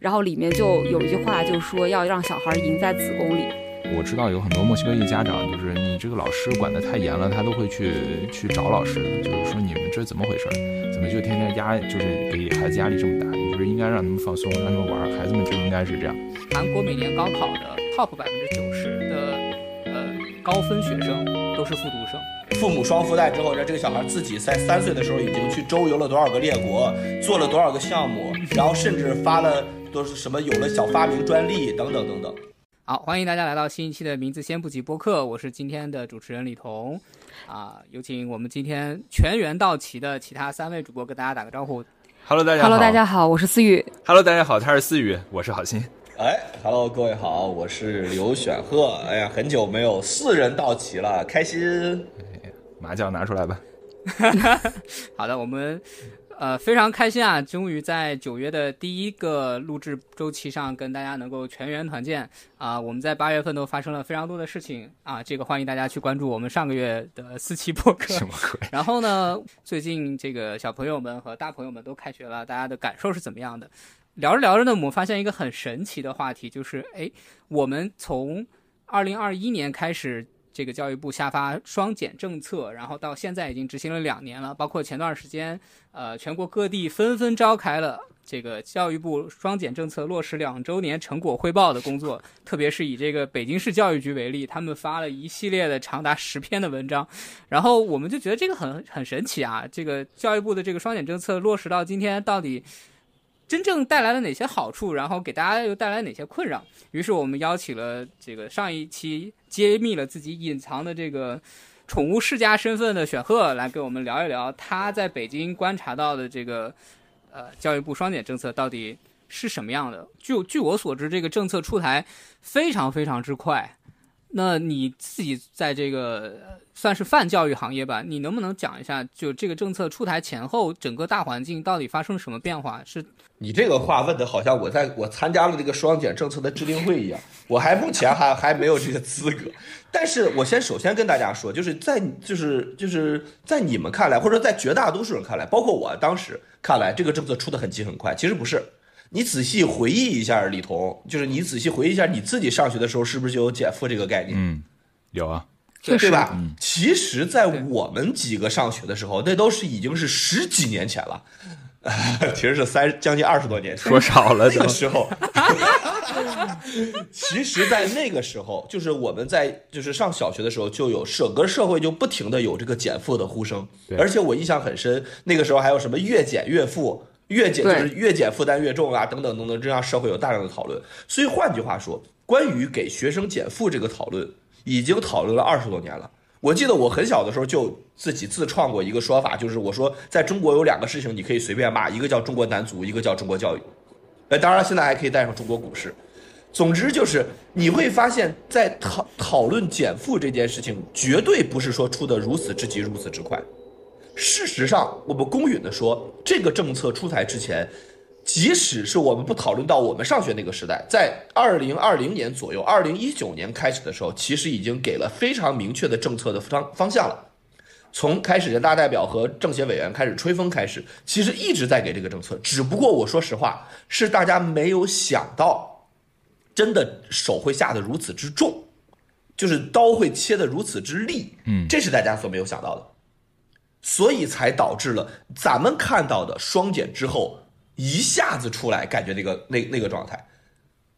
然后里面就有一句话，就说要让小孩赢在子宫里。我知道有很多墨西哥裔家长，就是你这个老师管得太严了，他都会去去找老师，就是说你们这怎么回事？怎么就天天压，就是给孩子压力这么大？你就是应该让他们放松，让他们玩，孩子们就应该是这样。韩国每年高考的 top 百分之九十的呃高分学生都是复读生。父母双附带之后，让这个小孩自己在三岁的时候已经去周游了多少个列国，做了多少个项目，然后甚至发了都是什么有了小发明专利等等等等。好，欢迎大家来到新一期的名字先不急播客，我是今天的主持人李彤，啊，有请我们今天全员到齐的其他三位主播跟大家打个招呼。Hello，大家好。Hello，大家好，我是思雨。Hello，大家好，他是思雨，我是郝鑫。哎，Hello，各位好，我是刘选鹤。哎呀，很久没有四人到齐了，开心。麻将拿出来吧。好的，我们呃非常开心啊，终于在九月的第一个录制周期上跟大家能够全员团建啊、我们在八月份都发生了非常多的事情啊，这个欢迎大家去关注我们上个月的四期播客。什么鬼？然后呢，最近这个小朋友们和大朋友们都开学了，大家的感受是怎么样的？聊着聊着呢，我们发现一个很神奇的话题，就是哎，我们从二零二一年开始，这个教育部下发双减政策，然后到现在已经执行了两年了，包括前段时间，呃，全国各地纷纷召开了这个教育部双减政策落实两周年成果汇报的工作，特别是以这个北京市教育局为例，他们发了一系列的长达十篇的文章，然后我们就觉得这个很很神奇啊！这个教育部的这个双减政策落实到今天，到底真正带来了哪些好处？然后给大家又带来哪些困扰？于是我们邀请了这个上一期揭秘了自己隐藏的这个宠物世家身份的选赫来跟我们聊一聊他在北京观察到的这个呃教育部双减政策到底是什么样的。据据我所知，这个政策出台非常非常之快。那你自己在这个算是泛教育行业吧，你能不能讲一下，就这个政策出台前后，整个大环境到底发生了什么变化？是你这个话问的好像我在我参加了这个双减政策的制定会一样，我还目前还还没有这个资格。但是我先首先跟大家说，就是在就是就是在你们看来，或者在绝大多数人看来，包括我当时看来，这个政策出的很急很快，其实不是。你仔细回忆一下，李彤，就是你仔细回忆一下你自己上学的时候，是不是就有减负这个概念？嗯，有啊。确实对吧？其实，在我们几个上学的时候，那都是已经是十几年前了，其实是三将近二十多年前。说少了都那个。时候，其实，在那个时候，就是我们在就是上小学的时候，就有整个社会就不停的有这个减负的呼声，而且我印象很深，那个时候还有什么越减越负。越减就是越减负担越重啊，等等等等，这让社会有大量的讨论。所以换句话说，关于给学生减负这个讨论，已经讨论了二十多年了。我记得我很小的时候就自己自创过一个说法，就是我说在中国有两个事情你可以随便骂，一个叫中国男足，一个叫中国教育。呃，当然现在还可以带上中国股市。总之就是你会发现在讨讨论减负这件事情，绝对不是说出的如此之急，如此之快。事实上，我们公允的说，这个政策出台之前，即使是我们不讨论到我们上学那个时代，在二零二零年左右，二零一九年开始的时候，其实已经给了非常明确的政策的方方向了。从开始人大代表和政协委员开始吹风开始，其实一直在给这个政策，只不过我说实话，是大家没有想到，真的手会下得如此之重，就是刀会切得如此之利，嗯这是大家所没有想到的。所以才导致了咱们看到的双减之后一下子出来，感觉那个那那个状态。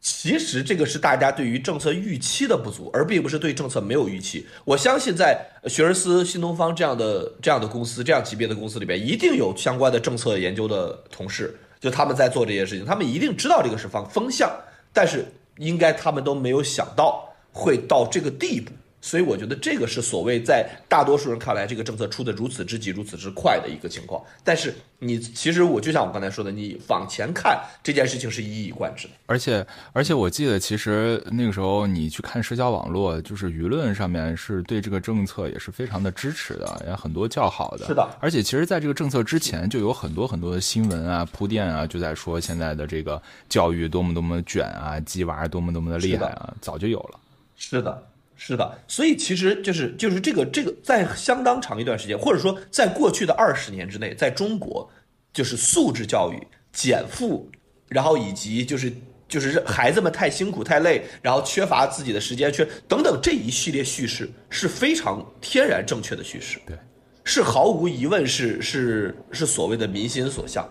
其实这个是大家对于政策预期的不足，而并不是对政策没有预期。我相信在学而思、新东方这样的这样的公司、这样级别的公司里边，一定有相关的政策研究的同事，就他们在做这些事情，他们一定知道这个是方风向，但是应该他们都没有想到会到这个地步。所以我觉得这个是所谓在大多数人看来，这个政策出的如此之急、如此之快的一个情况。但是你其实我就像我刚才说的，你往前看这件事情是一以贯之的。而且而且我记得，其实那个时候你去看社交网络，就是舆论上面是对这个政策也是非常的支持的，也很多叫好的。是的而且其实在这个政策之前，就有很多很多的新闻啊、铺垫啊，就在说现在的这个教育多么多么卷啊，鸡娃多么多么的厉害啊，早就有了。是的，是的，所以其实就是就是这个这个在相当长一段时间，或者说在过去的二十年之内，在中国就是素质教育、减负然后以及就是就是孩子们太辛苦太累，然后缺乏自己的时间，缺等等这一系列叙事是非常天然正确的叙事，对，是毫无疑问是是是所谓的民心所向。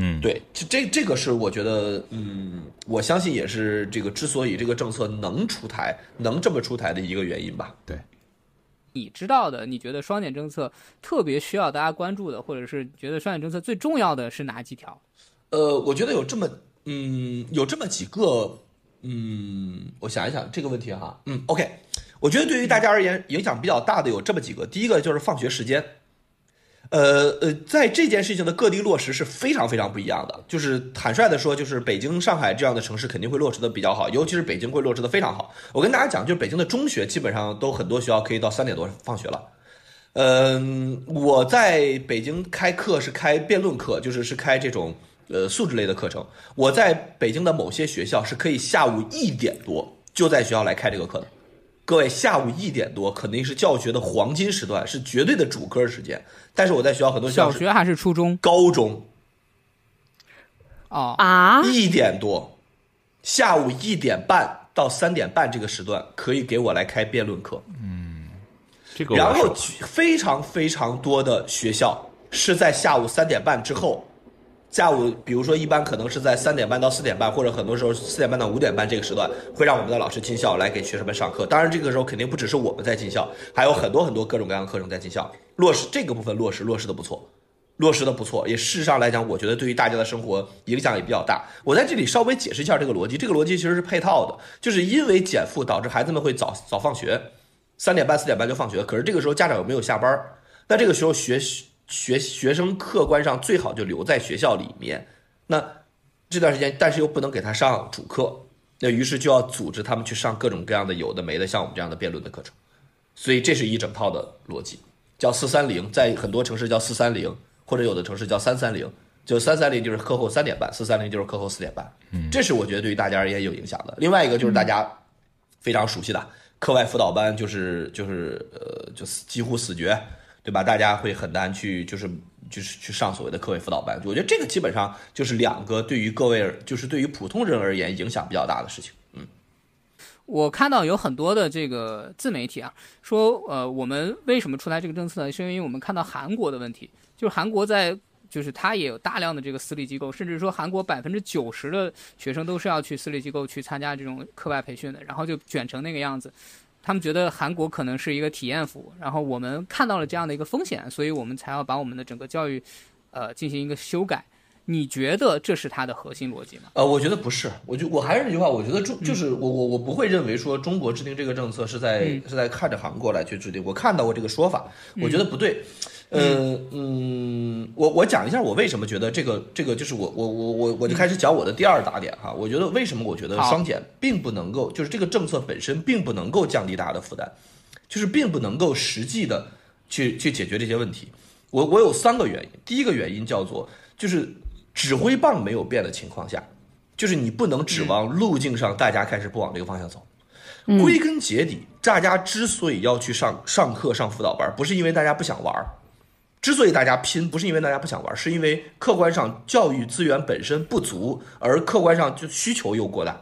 嗯，对，这这这个是我觉得，嗯，我相信也是这个之所以这个政策能出台，能这么出台的一个原因吧。对，你知道的，你觉得双减政策特别需要大家关注的，或者是觉得双减政策最重要的是哪几条？呃，我觉得有这么，嗯，有这么几个，嗯，我想一想这个问题哈，嗯，OK，我觉得对于大家而言影响比较大的有这么几个，第一个就是放学时间。呃呃，在这件事情的各地落实是非常非常不一样的。就是坦率的说，就是北京、上海这样的城市肯定会落实的比较好，尤其是北京会落实的非常好。我跟大家讲，就是北京的中学基本上都很多学校可以到三点多放学了。嗯，我在北京开课是开辩论课，就是是开这种呃素质类的课程。我在北京的某些学校是可以下午一点多就在学校来开这个课的。各位，下午一点多肯定是教学的黄金时段，是绝对的主科时间。但是我在学校很多小学还是初中？高中哦，啊，一点多，下午一点半到三点半这个时段可以给我来开辩论课。嗯这个然后非常非常多的学校是在下午三点半之后，下午比如说一般可能是在三点半到四点半，或者很多时候四点半到五点半这个时段，会让我们的老师进校来给学生们上课。当然这个时候肯定不只是我们在进校，还有很多很多各种各样的课程在进校。落实这个部分落实落实的不错。落实的不错，也事实上来讲，我觉得对于大家的生活影响也比较大。我在这里稍微解释一下这个逻辑，这个逻辑其实是配套的，就是因为减负导致孩子们会早早放学，三点半四点半就放学，可是这个时候家长有没有下班？那这个时候学学学生客观上最好就留在学校里面，那这段时间但是又不能给他上主课，那于是就要组织他们去上各种各样的有的没的，像我们这样的辩论的课程，所以这是一整套的逻辑，叫四三零，在很多城市叫四三零，或者有的城市叫三三零。就三三零就是课后三点半，四三零就是课后四点半，嗯，这是我觉得对于大家而言有影响的。另外一个就是大家非常熟悉的课外辅导班，就是就是呃，就死几乎死绝，对吧？大家会很难去就是就是去上所谓的课外辅导班。我觉得这个基本上就是两个对于各位就是对于普通人而言影响比较大的事情。嗯我看到有很多的这个自媒体啊，说呃，我们为什么出台这个政策呢？是因为我们看到韩国的问题，就是韩国在，就是它也有大量的这个私立机构，甚至说韩国百分之九十的学生都是要去私立机构去参加这种课外培训的，然后就卷成那个样子。他们觉得韩国可能是一个体验服，然后我们看到了这样的一个风险，所以我们才要把我们的整个教育，呃，进行一个修改。你觉得这是它的核心逻辑吗？呃，我觉得不是，我就我还是那句话，我觉得中就是我我我不会认为说中国制定这个政策是在、嗯是在看着韩国来去制定，我看到过这个说法，我觉得不对。嗯嗯，我我讲一下我为什么觉得这个这个就是我我我我我就开始讲我的第二大点哈，我觉得为什么我觉得双减并不能够，就是这个政策本身并不能够降低大家的负担，就是并不能够实际的去去解决这些问题。我我有三个原因，第一个原因叫做就是指挥棒没有变的情况下，就是你不能指望路径上大家开始不往这个方向走。归根结底，大家之所以要去上上课、上辅导班，不是因为大家不想玩儿，之所以大家拼，不是因为大家不想玩儿，是因为客观上教育资源本身不足，而客观上就需求又过大，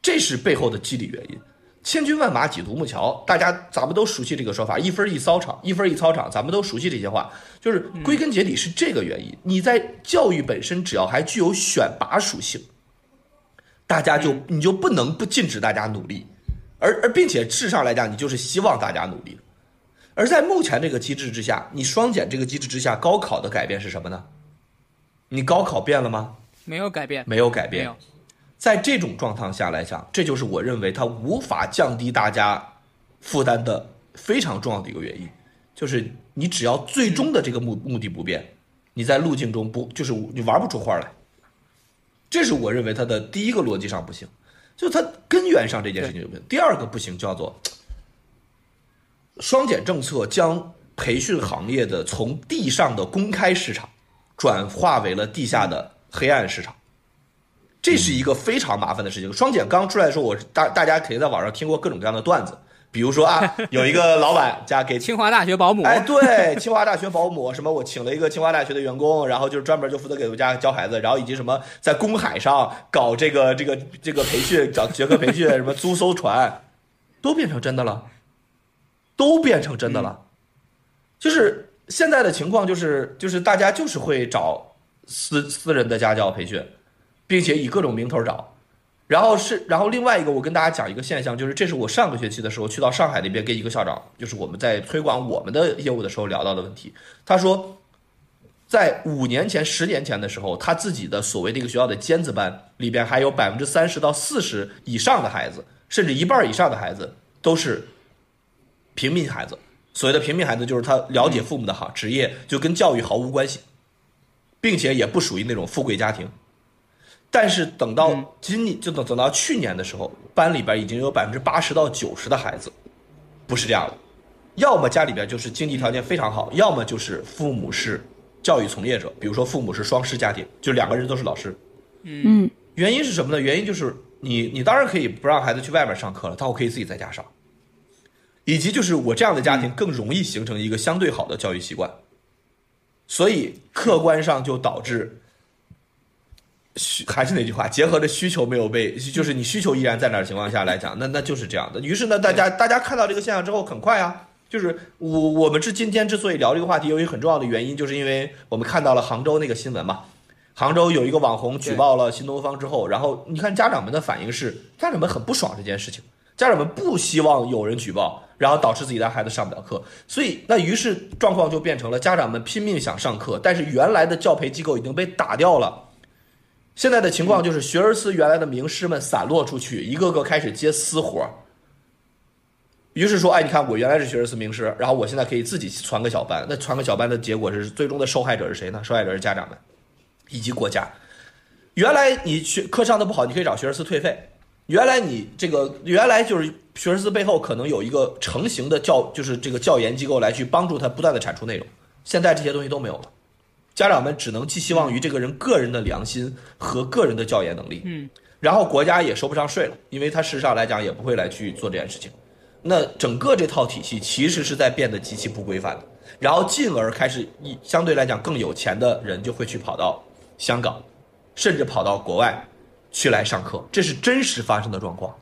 这是背后的机理原因。千军万马挤独木桥，大家咱们都熟悉这个说法，一分一操场，一分一操场，咱们都熟悉这些话，就是归根结底是这个原因。你在教育本身只要还具有选拔属性，大家就你就不能不禁止大家努力，而而并且事实上来讲，你就是希望大家努力。而在目前这个机制之下，你双减这个机制之下，高考的改变是什么呢？你高考变了吗？没有改变，没有改变没有。在这种状况下来讲，这就是我认为它无法降低大家负担的非常重要的一个原因，就是你只要最终的这个目目的不变，你在路径中不就是你玩不出花来，这是我认为它的第一个逻辑上不行，就它根源上这件事情就不行。第二个不行叫做双减政策将培训行业的从地上的公开市场转化为了地下的黑暗市场。这是一个非常麻烦的事情。双减刚出来的时候，我大大家肯定在网上听过各种各样的段子，比如说啊，有一个老板家给清华大学保姆，哎，对，清华大学保姆 什么，我请了一个清华大学的员工，然后就是专门就负责给我家教孩子，然后以及什么在公海上搞这个这个这个培训，找学科培训，什么租艘船，都变成真的了，都变成真的了。就是现在的情况，就是就是大家就是会找私私人的家教培训，并且以各种名头找。然后是，然后另外一个，我跟大家讲一个现象，就是这是我上个学期的时候去到上海那边跟一个校长，就是我们在推广我们的业务的时候聊到的问题。他说，在五年前、十年前的时候，他自己的所谓的一个学校的尖子班里边，还有百分之三十到四十以上的孩子，甚至一半以上的孩子都是平民孩子。所谓的平民孩子，就是他了解父母的好职业，就跟教育毫无关系，并且也不属于那种富贵家庭。但是等到今年，就等等到去年的时候，班里边已经有百分之八十到九十的孩子不是这样的，要么家里边就是经济条件非常好，要么就是父母是教育从业者，比如说父母是双师家庭，就两个人都是老师。嗯，原因是什么呢？原因就是你你当然可以不让孩子去外面上课了，但我可以自己在家上，以及就是我这样的家庭更容易形成一个相对好的教育习惯，所以客观上就导致。需还是那句话，结合着需求没有被，就是你需求依然在那儿情况下来讲，那那就是这样的。于是呢，大家大家看到这个现象之后，很快啊，就是我我们之今天之所以聊这个话题，有一个很重要的原因，就是因为我们看到了杭州那个新闻嘛。杭州有一个网红举报了新东方之后，然后你看家长们的反应是，家长们很不爽这件事情，家长们不希望有人举报，然后导致自己的孩子上不了课，所以那于是状况就变成了家长们拼命想上课，但是原来的教培机构已经被打掉了。现在的情况就是学而思原来的名师们散落出去，一个个开始接私活于是说，哎，你看我原来是学而思名师，然后我现在可以自己传个小班。那传个小班的结果是，最终的受害者是谁呢？受害者是家长们，以及国家。原来你学课上的不好，你可以找学而思退费。原来你这个原来就是学而思背后可能有一个成型的教，就是这个教研机构来去帮助他不断的产出内容。现在这些东西都没有了。家长们只能寄希望于这个人个人的良心和个人的教研能力，嗯，然后国家也收不上税了，因为他事实上来讲也不会来去做这件事情。那整个这套体系其实是在变得极其不规范的，然后进而开始一相对来讲更有钱的人就会去跑到香港，甚至跑到国外去来上课，这是真实发生的状况。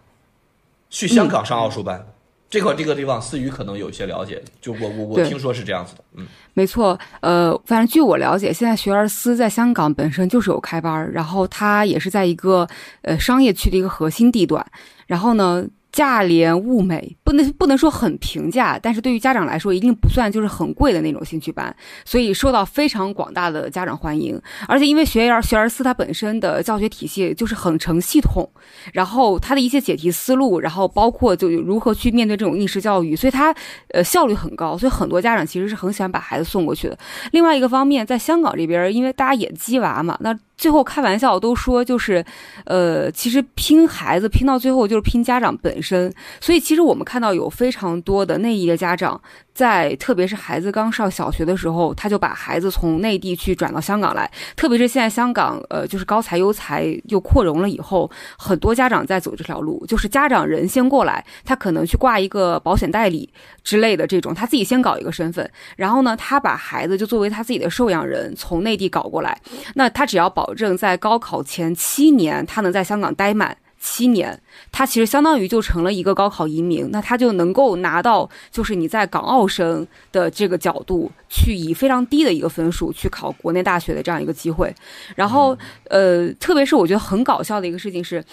去香港上奥数班。这块这个地方，思雨可能有一些了解，就我我我听说是这样子的，嗯，没错，呃，反正据我了解，现在学而思在香港本身就是有开班，然后它也是在一个呃商业区的一个核心地段，然后呢。价廉物美，不能不能说很平价，但是对于家长来说，一定不算就是很贵的那种兴趣班，所以受到非常广大的家长欢迎。而且因为学而学而思它本身的教学体系就是很成系统，然后它的一些解题思路，然后包括就如何去面对这种应试教育，所以它呃效率很高，所以很多家长其实是很喜欢把孩子送过去的。另外一个方面，在香港这边，因为大家也鸡娃嘛，那。最后开玩笑都说就是，呃，其实拼孩子拼到最后就是拼家长本身。所以其实我们看到有非常多的内地的家长，在特别是孩子刚上小学的时候，他就把孩子从内地去转到香港来。特别是现在香港呃就是高才优才又扩容了以后，很多家长在走这条路，就是家长人先过来，他可能去挂一个保险代理之类的这种，他自己先搞一个身份，然后呢，他把孩子就作为他自己的受养人从内地搞过来，那他只要保。保证在高考前七年，他能在香港待满七年，他其实相当于就成了一个高考移民，那他就能够拿到，就是你在港澳生的这个角度去以非常低的一个分数去考国内大学的这样一个机会。然后，呃，特别是我觉得很搞笑的一个事情是，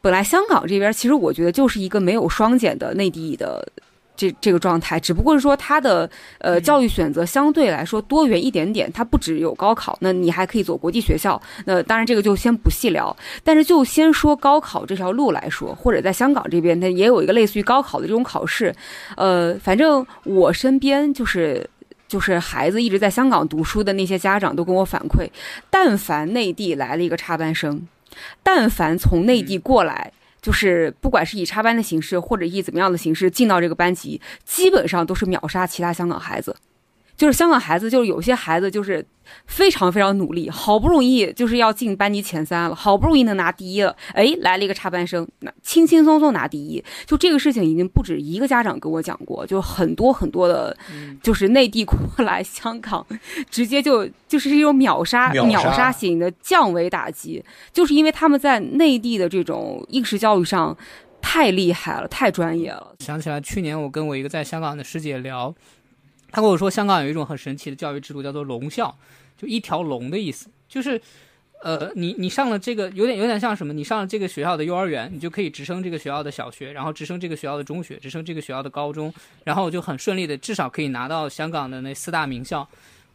本来香港这边其实我觉得就是一个没有双减的内地的。这这个状态，只不过是说他的呃教育选择相对来说多元一点点，它不只有高考，那你还可以走国际学校。那当然这个就先不细聊，但是就先说高考这条路来说，或者在香港这边，它也有一个类似于高考的这种考试。呃，反正我身边就是就是孩子一直在香港读书的那些家长都跟我反馈，但凡内地来了一个插班生，但凡从内地过来。就是不管是以插班的形式，或者以怎么样的形式进到这个班级，基本上都是秒杀其他香港孩子。就是香港孩子，就是有些孩子就是非常非常努力，好不容易就是要进班级前三了，好不容易能拿第一了，哎，来了一个插班生，那轻轻松松拿第一，就这个事情已经不止一个家长跟我讲过，就很多很多的，就是内地过来 香港，直接就就是一种秒杀秒杀秒杀型的降维打击，就是因为他们在内地的这种应试教育上太厉害了，太专业了。想起来去年我跟我一个在香港的师姐聊，他跟我说香港有一种很神奇的教育制度，叫做龙校，就一条龙的意思，就是。呃，你你上了这个有点有点像什么？你上了这个学校的幼儿园，你就可以直升这个学校的小学，然后直升这个学校的中学，直升这个学校的高中，然后就很顺利的，至少可以拿到香港的那四大名校。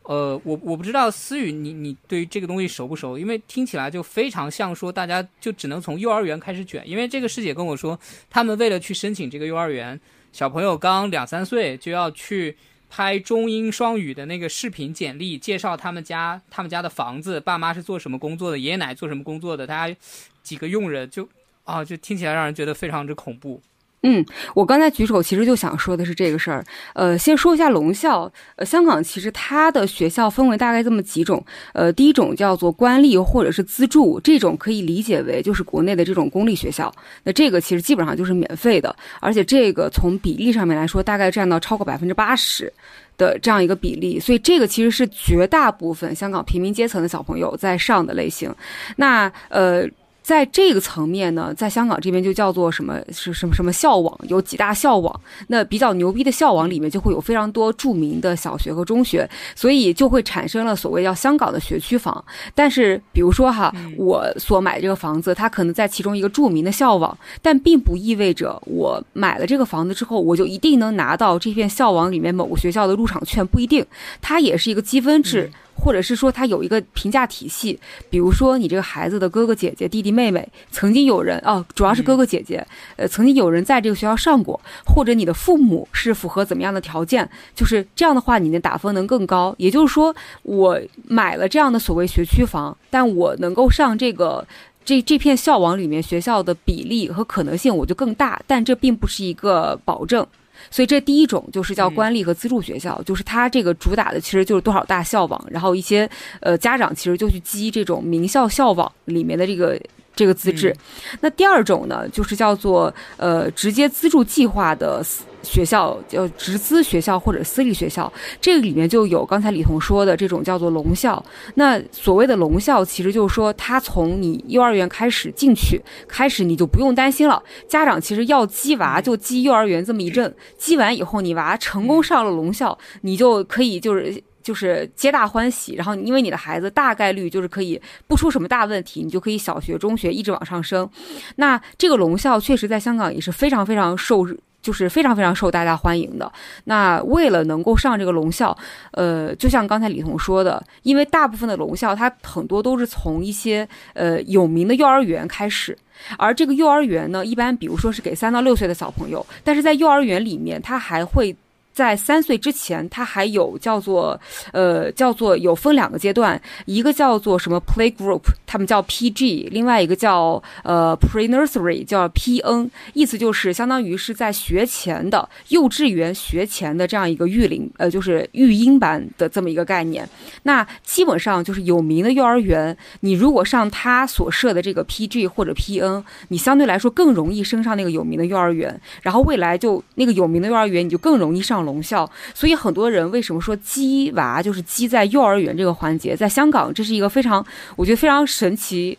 呃，我我不知道思雨你你对于这个东西熟不熟？因为听起来就非常像说大家就只能从幼儿园开始卷。因为这个师姐跟我说，他们为了去申请这个幼儿园，小朋友刚两三岁就要去拍中英双语的那个视频简历，介绍他们家他们家的房子，爸妈是做什么工作的，爷爷奶奶做什么工作的，大家几个佣人就啊，就听起来让人觉得非常之恐怖。嗯，我刚才举手其实就想说的是这个事儿。呃，先说一下龙校。呃，香港其实它的学校分为大概这么几种。呃，第一种叫做官立或者是资助，这种可以理解为就是国内的这种公立学校。那这个其实基本上就是免费的，而且这个从比例上面来说，大概占到超过百分之八十。的这样一个比例，所以这个其实是绝大部分香港平民阶层的小朋友在上的类型。那呃。在这个层面呢，在香港这边就叫做什么是什么什么校网，有几大校网。那比较牛逼的校网里面就会有非常多著名的小学和中学，所以就会产生了所谓叫香港的学区房。但是比如说哈，我所买这个房子，它可能在其中一个著名的校网，但并不意味着我买了这个房子之后，我就一定能拿到这片校网里面某个学校的入场券，不一定，它也是一个积分制。或者是说他有一个评价体系，比如说你这个孩子的哥哥姐姐、弟弟妹妹，曾经有人哦，主要是哥哥姐姐，呃，曾经有人在这个学校上过，或者你的父母是符合怎么样的条件，就是这样的话，你的打分能更高。也就是说，我买了这样的所谓学区房，但我能够上这个这这片校网里面学校的比例和可能性我就更大，但这并不是一个保证。所以这第一种就是叫官立和资助学校，就是它这个主打的其实就是多少大校网，然后一些呃家长其实就去积这种名校校网里面的这个这个资质。那第二种呢，就是叫做呃直接资助计划的。学校叫直资学校或者私立学校，这个里面就有刚才李彤说的这种叫做龙校。那所谓的龙校，其实就是说，他从你幼儿园开始进去，开始你就不用担心了。家长其实要鸡娃就鸡幼儿园这么一阵，鸡完以后你娃成功上了龙校，你就可以就是就是皆大欢喜。然后因为你的孩子大概率就是可以不出什么大问题，你就可以小学、中学一直往上升。那这个龙校确实在香港也是非常非常受。就是非常非常受大家欢迎的。那为了能够上这个龙校，呃，就像刚才李彤说的，因为大部分的龙校它很多都是从一些呃有名的幼儿园开始，而这个幼儿园呢，一般比如说是给三到六岁的小朋友，但是在幼儿园里面，它还会。在三岁之前，他还有叫做，呃，叫做有分两个阶段，一个叫做什么 play group，他们叫 PG，另外一个叫呃 pre nursery，叫 PN，意思就是相当于是在学前的幼稚园学前的这样一个育龄，呃，就是育婴班的这么一个概念。那基本上就是有名的幼儿园，你如果上他所设的这个 PG 或者 PN，你相对来说更容易升上那个有名的幼儿园，然后未来就那个有名的幼儿园你就更容易上。龙校，所以很多人为什么说鸡娃就是鸡在幼儿园这个环节，在香港这是一个非常，我觉得非常神奇，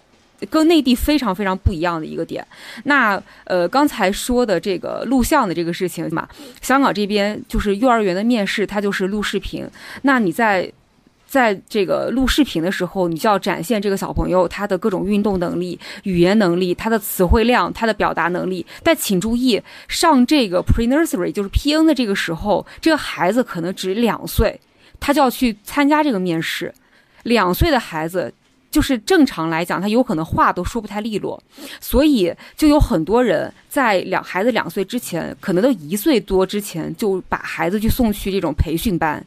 跟内地非常非常不一样的一个点。那呃，刚才说的这个录像的这个事情嘛，香港这边就是幼儿园的面试，它就是录视频。那你在。在这个录视频的时候，你就要展现这个小朋友他的各种运动能力、语言能力、他的词汇量、他的表达能力。但请注意，上这个 pre nursery 就是 PN 的这个时候，这个孩子可能只两岁，他就要去参加这个面试。两岁的孩子，就是正常来讲，他有可能话都说不太利落，所以就有很多人在两孩子两岁之前，可能都一岁多之前就把孩子去送去这种培训班。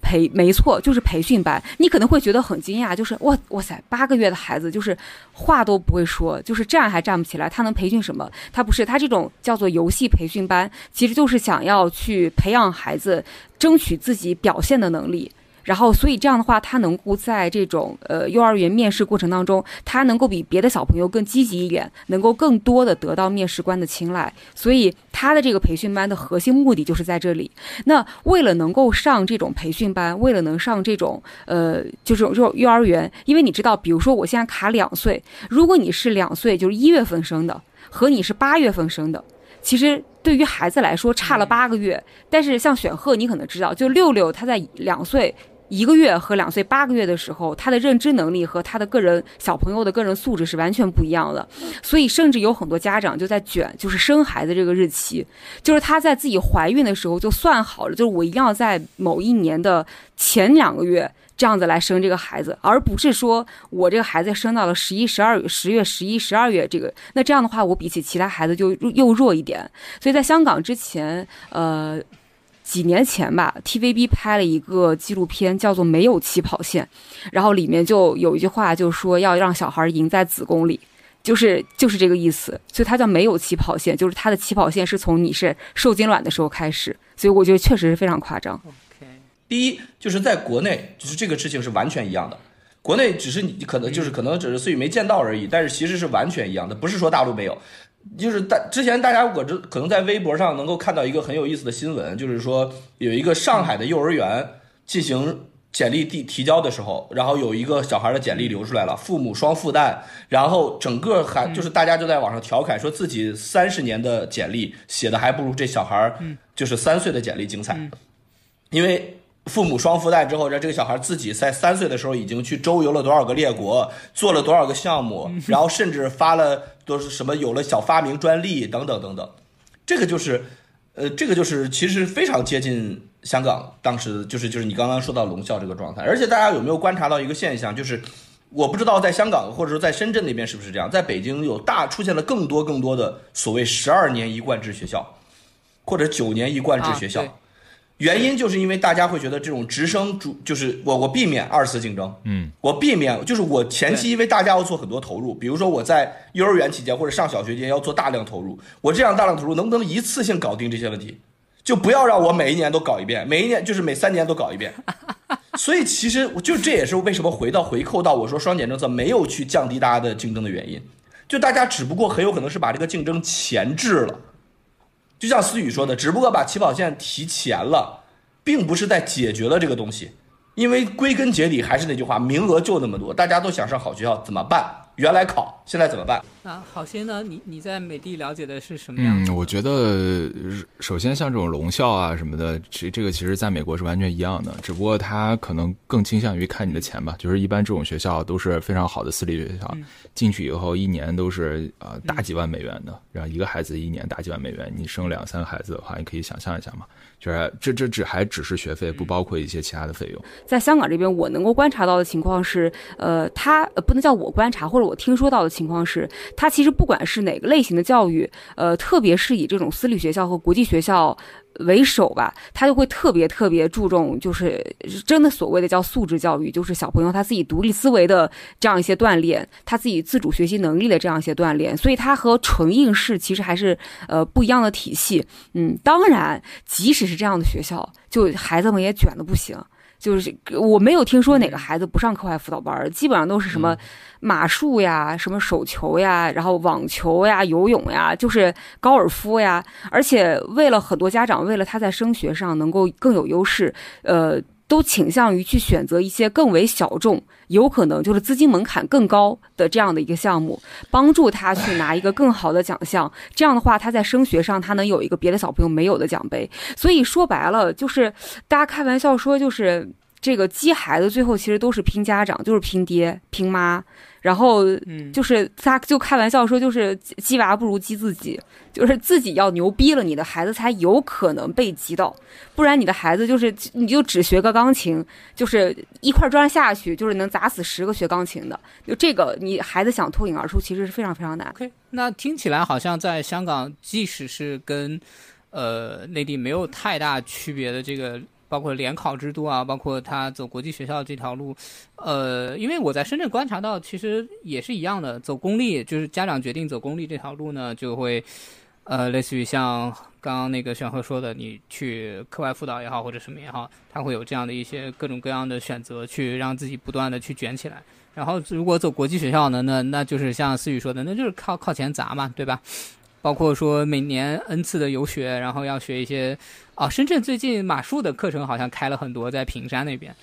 培没错，就是培训班。你可能会觉得很惊讶，就是哇哇塞，八个月的孩子就是话都不会说，就是站还站不起来，他能培训什么？他不是，他这种叫做游戏培训班，其实就是想要去培养孩子争取自己表现的能力。然后，所以这样的话，他能够在这种呃幼儿园面试过程当中，他能够比别的小朋友更积极一点，能够更多的得到面试官的青睐。所以他的这个培训班的核心目的就是在这里。那为了能够上这种培训班，为了能上这种呃就是这种幼儿园，因为你知道，比如说我现在卡两岁，如果你是两岁就是一月份生的，和你是八月份生的，其实对于孩子来说差了八个月。但是像选赫，你可能知道，就六六他在两岁。一个月和两岁八个月的时候，他的认知能力和他的个人小朋友的个人素质是完全不一样的，所以甚至有很多家长就在卷，就是生孩子这个日期，就是他在自己怀孕的时候就算好了，就是我一定要在某一年的前两个月这样子来生这个孩子，而不是说我这个孩子生到了十一、十二、十月、十一、十二月这个，那这样的话我比起其他孩子就又弱一点，所以在香港之前，呃。几年前吧，TVB 拍了一个纪录片，叫做《没有起跑线》，然后里面就有一句话，就说要让小孩赢在子宫里，就是就是这个意思。所以它叫没有起跑线，就是它的起跑线是从你是受精卵的时候开始。所以我觉得确实是非常夸张。OK，第一，就是在国内，就是这个事情是完全一样的。国内只是你可能就是可能只是思雨没见到而已，但是其实是完全一样的，不是说大陆没有。就是大之前大家我这可能在微博上能够看到一个很有意思的新闻，就是说有一个上海的幼儿园进行简历递提交的时候，然后有一个小孩的简历流出来了，父母双负担，然后整个还就是大家就在网上调侃说自己三十年的简历写的还不如这小孩就是三岁的简历精彩，因为。父母双父代之后，让这个小孩自己在三岁的时候已经去周游了多少个列国，做了多少个项目，然后甚至发了都是什么有了小发明专利等等等等。这个就是，呃，这个就是其实非常接近香港当时就是就是你刚刚说到龙校这个状态。而且大家有没有观察到一个现象，就是我不知道在香港或者说在深圳那边是不是这样，在北京有大出现了更多更多的所谓十二年一贯制学校，或者九年一贯制学校。原因就是因为大家会觉得这种直升主就是我我避免二次竞争，嗯，我避免就是我前期因为大家要做很多投入，比如说我在幼儿园期间或者上小学期间要做大量投入，我这样大量投入能不能一次性搞定这些问题？就不要让我每一年都搞一遍，每一年就是每三年都搞一遍。所以其实就这也是为什么回到回扣到我说双减政策没有去降低大家的竞争的原因，就大家只不过很有可能是把这个竞争前置了。就像思雨说的，只不过把起跑线提前了，并不是在解决了这个东西，因为归根结底还是那句话，名额就那么多，大家都想上好学校，怎么办？原来考，现在怎么办？那，好些呢？你你在美的了解的是什么样？嗯，我觉得首先像这种龙校啊什么的，这这个其实在美国是完全一样的，只不过他可能更倾向于看你的钱吧。就是一般这种学校都是非常好的私立学校，进去以后一年都是呃大几万美元的，然后一个孩子一年大几万美元，你生两三个孩子的话，你可以想象一下嘛。就是这这只还只是学费，不包括一些其他的费用。在香港这边，我能够观察到的情况是，呃，他呃不能叫我观察，或者我听说到的情况是，他其实不管是哪个类型的教育，呃，特别是以这种私立学校和国际学校。为首吧，他就会特别特别注重，就是真的所谓的叫素质教育，就是小朋友他自己独立思维的这样一些锻炼，他自己自主学习能力的这样一些锻炼，所以他和纯应试其实还是呃不一样的体系。嗯，当然，即使是这样的学校，就孩子们也卷的不行。就是我没有听说哪个孩子不上课外辅导班，基本上都是什么马术呀、什么手球呀、然后网球呀、游泳呀，就是高尔夫呀。而且为了很多家长，为了他在升学上能够更有优势，呃，都倾向于去选择一些更为小众、有可能就是资金门槛更高的这样的一个项目，帮助他去拿一个更好的奖项。这样的话，他在升学上他能有一个别的小朋友没有的奖杯。所以说白了，就是大家开玩笑说，就是这个鸡孩子最后其实都是拼家长，就是拼爹拼妈。然后，就是他就开玩笑说，就是鸡娃不如鸡自己，就是自己要牛逼了，你的孩子才有可能被击到，不然你的孩子就是你就只学个钢琴，就是一块砖下去，就是能砸死十个学钢琴的。就这个，你孩子想脱颖而出，其实是非常非常难。OK，那听起来好像在香港，即使是跟呃内地没有太大区别的这个包括联考制度啊，包括他走国际学校这条路，呃，因为我在深圳观察到，其实也是一样的，走公立就是家长决定走公立这条路呢，就会，呃，类似于像刚刚那个玄鹤说的，你去课外辅导也好，或者什么也好，他会有这样的一些各种各样的选择，去让自己不断的去卷起来。然后如果走国际学校呢，那那就是像思雨说的，那就是靠靠钱砸嘛，对吧？包括说每年 n 次的游学，然后要学一些，啊，深圳最近马术的课程好像开了很多，在平山那边。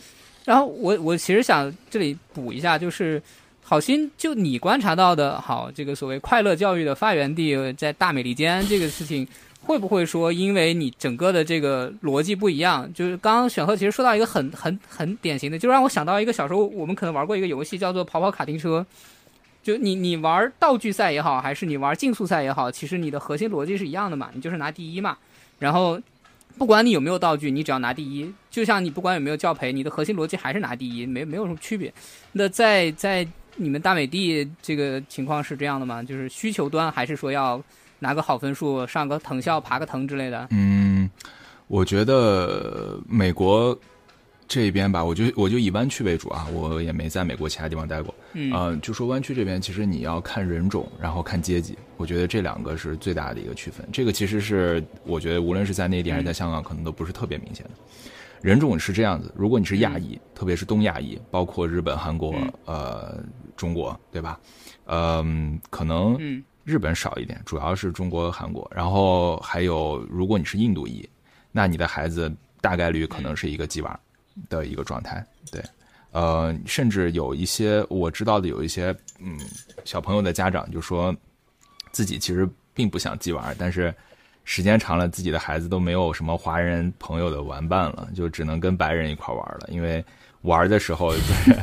然后我我其实想这里补一下，就是好心就你观察到的，好这个所谓快乐教育的发源地在大美利坚这个事情，会不会说因为你整个的这个逻辑不一样？就是刚刚选赫其实说到一个很很很典型的，就让我想到一个小时候我们可能玩过一个游戏，叫做跑跑卡丁车。就你你玩道具赛也好，还是你玩竞速赛也好，其实你的核心逻辑是一样的嘛，你就是拿第一嘛。然后，不管你有没有道具，你只要拿第一。就像你不管有没有教培，你的核心逻辑还是拿第一，没没有什么区别。那在在你们大美的这个情况是这样的吗？就是需求端还是说要拿个好分数，上个藤校，爬个藤之类的？嗯，我觉得美国。这边吧，我就我就以湾区为主啊，我也没在美国其他地方待过。嗯，就说湾区这边，其实你要看人种，然后看阶级，我觉得这两个是最大的一个区分。这个其实是我觉得无论是在内地还是在香港，可能都不是特别明显的。人种是这样子，如果你是亚裔，特别是东亚裔，包括日本、韩国、呃中国，对吧？嗯，可能日本少一点，主要是中国、韩国。然后还有，如果你是印度裔，那你的孩子大概率可能是一个鸡娃。的一个状态，对，呃，甚至有一些我知道的有一些，嗯，小朋友的家长就说，自己其实并不想寄玩，但是时间长了，自己的孩子都没有什么华人朋友的玩伴了，就只能跟白人一块玩了，因为玩的时候，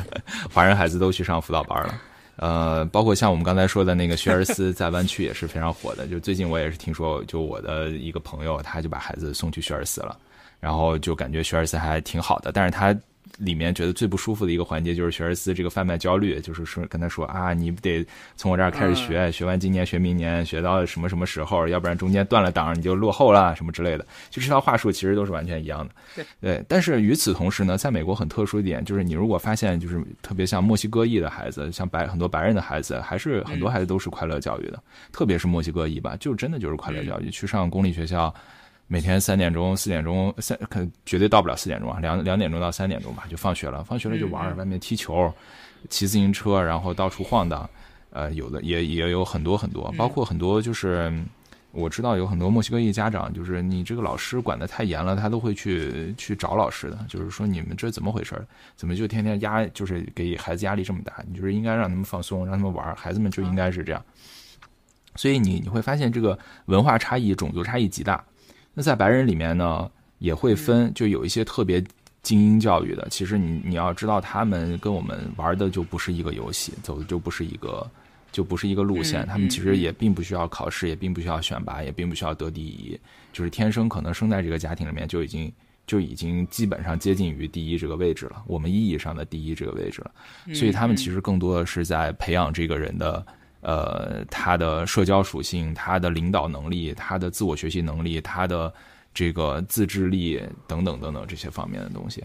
华人孩子都去上辅导班了，呃，包括像我们刚才说的那个学而思在湾区也是非常火的，就最近我也是听说，就我的一个朋友，他就把孩子送去学而思了。然后就感觉学而思还挺好的，但是他里面觉得最不舒服的一个环节就是学而思这个贩卖焦虑，就是说跟他说啊，你得从我这儿开始学，学完今年学明年，学到什么什么时候，要不然中间断了档你就落后了什么之类的。就这套话术其实都是完全一样的。对对，但是与此同时呢，在美国很特殊一点就是，你如果发现就是特别像墨西哥裔的孩子，像白很多白人的孩子，还是很多孩子都是快乐教育的，特别是墨西哥裔吧，就真的就是快乐教育，去上公立学校。每天三点钟、四点钟，三可绝对到不了四点钟啊，两两点钟到三点钟吧，就放学了。放学了就玩，外面踢球、骑自行车，然后到处晃荡。呃，有的也也有很多很多，包括很多就是我知道有很多墨西哥裔家长，就是你这个老师管的太严了，他都会去去找老师的，就是说你们这怎么回事？怎么就天天压，就是给孩子压力这么大？你就是应该让他们放松，让他们玩，孩子们就应该是这样。所以你你会发现这个文化差异、种族差异极大。那在白人里面呢，也会分，就有一些特别精英教育的。其实你你要知道，他们跟我们玩的就不是一个游戏，走的就不是一个，就不是一个路线。他们其实也并不需要考试，也并不需要选拔，也并不需要得第一，就是天生可能生在这个家庭里面就已经就已经基本上接近于第一这个位置了，我们意义上的第一这个位置了。所以他们其实更多的是在培养这个人的。呃，他的社交属性、他的领导能力、他的自我学习能力、他的这个自制力等等等等这些方面的东西，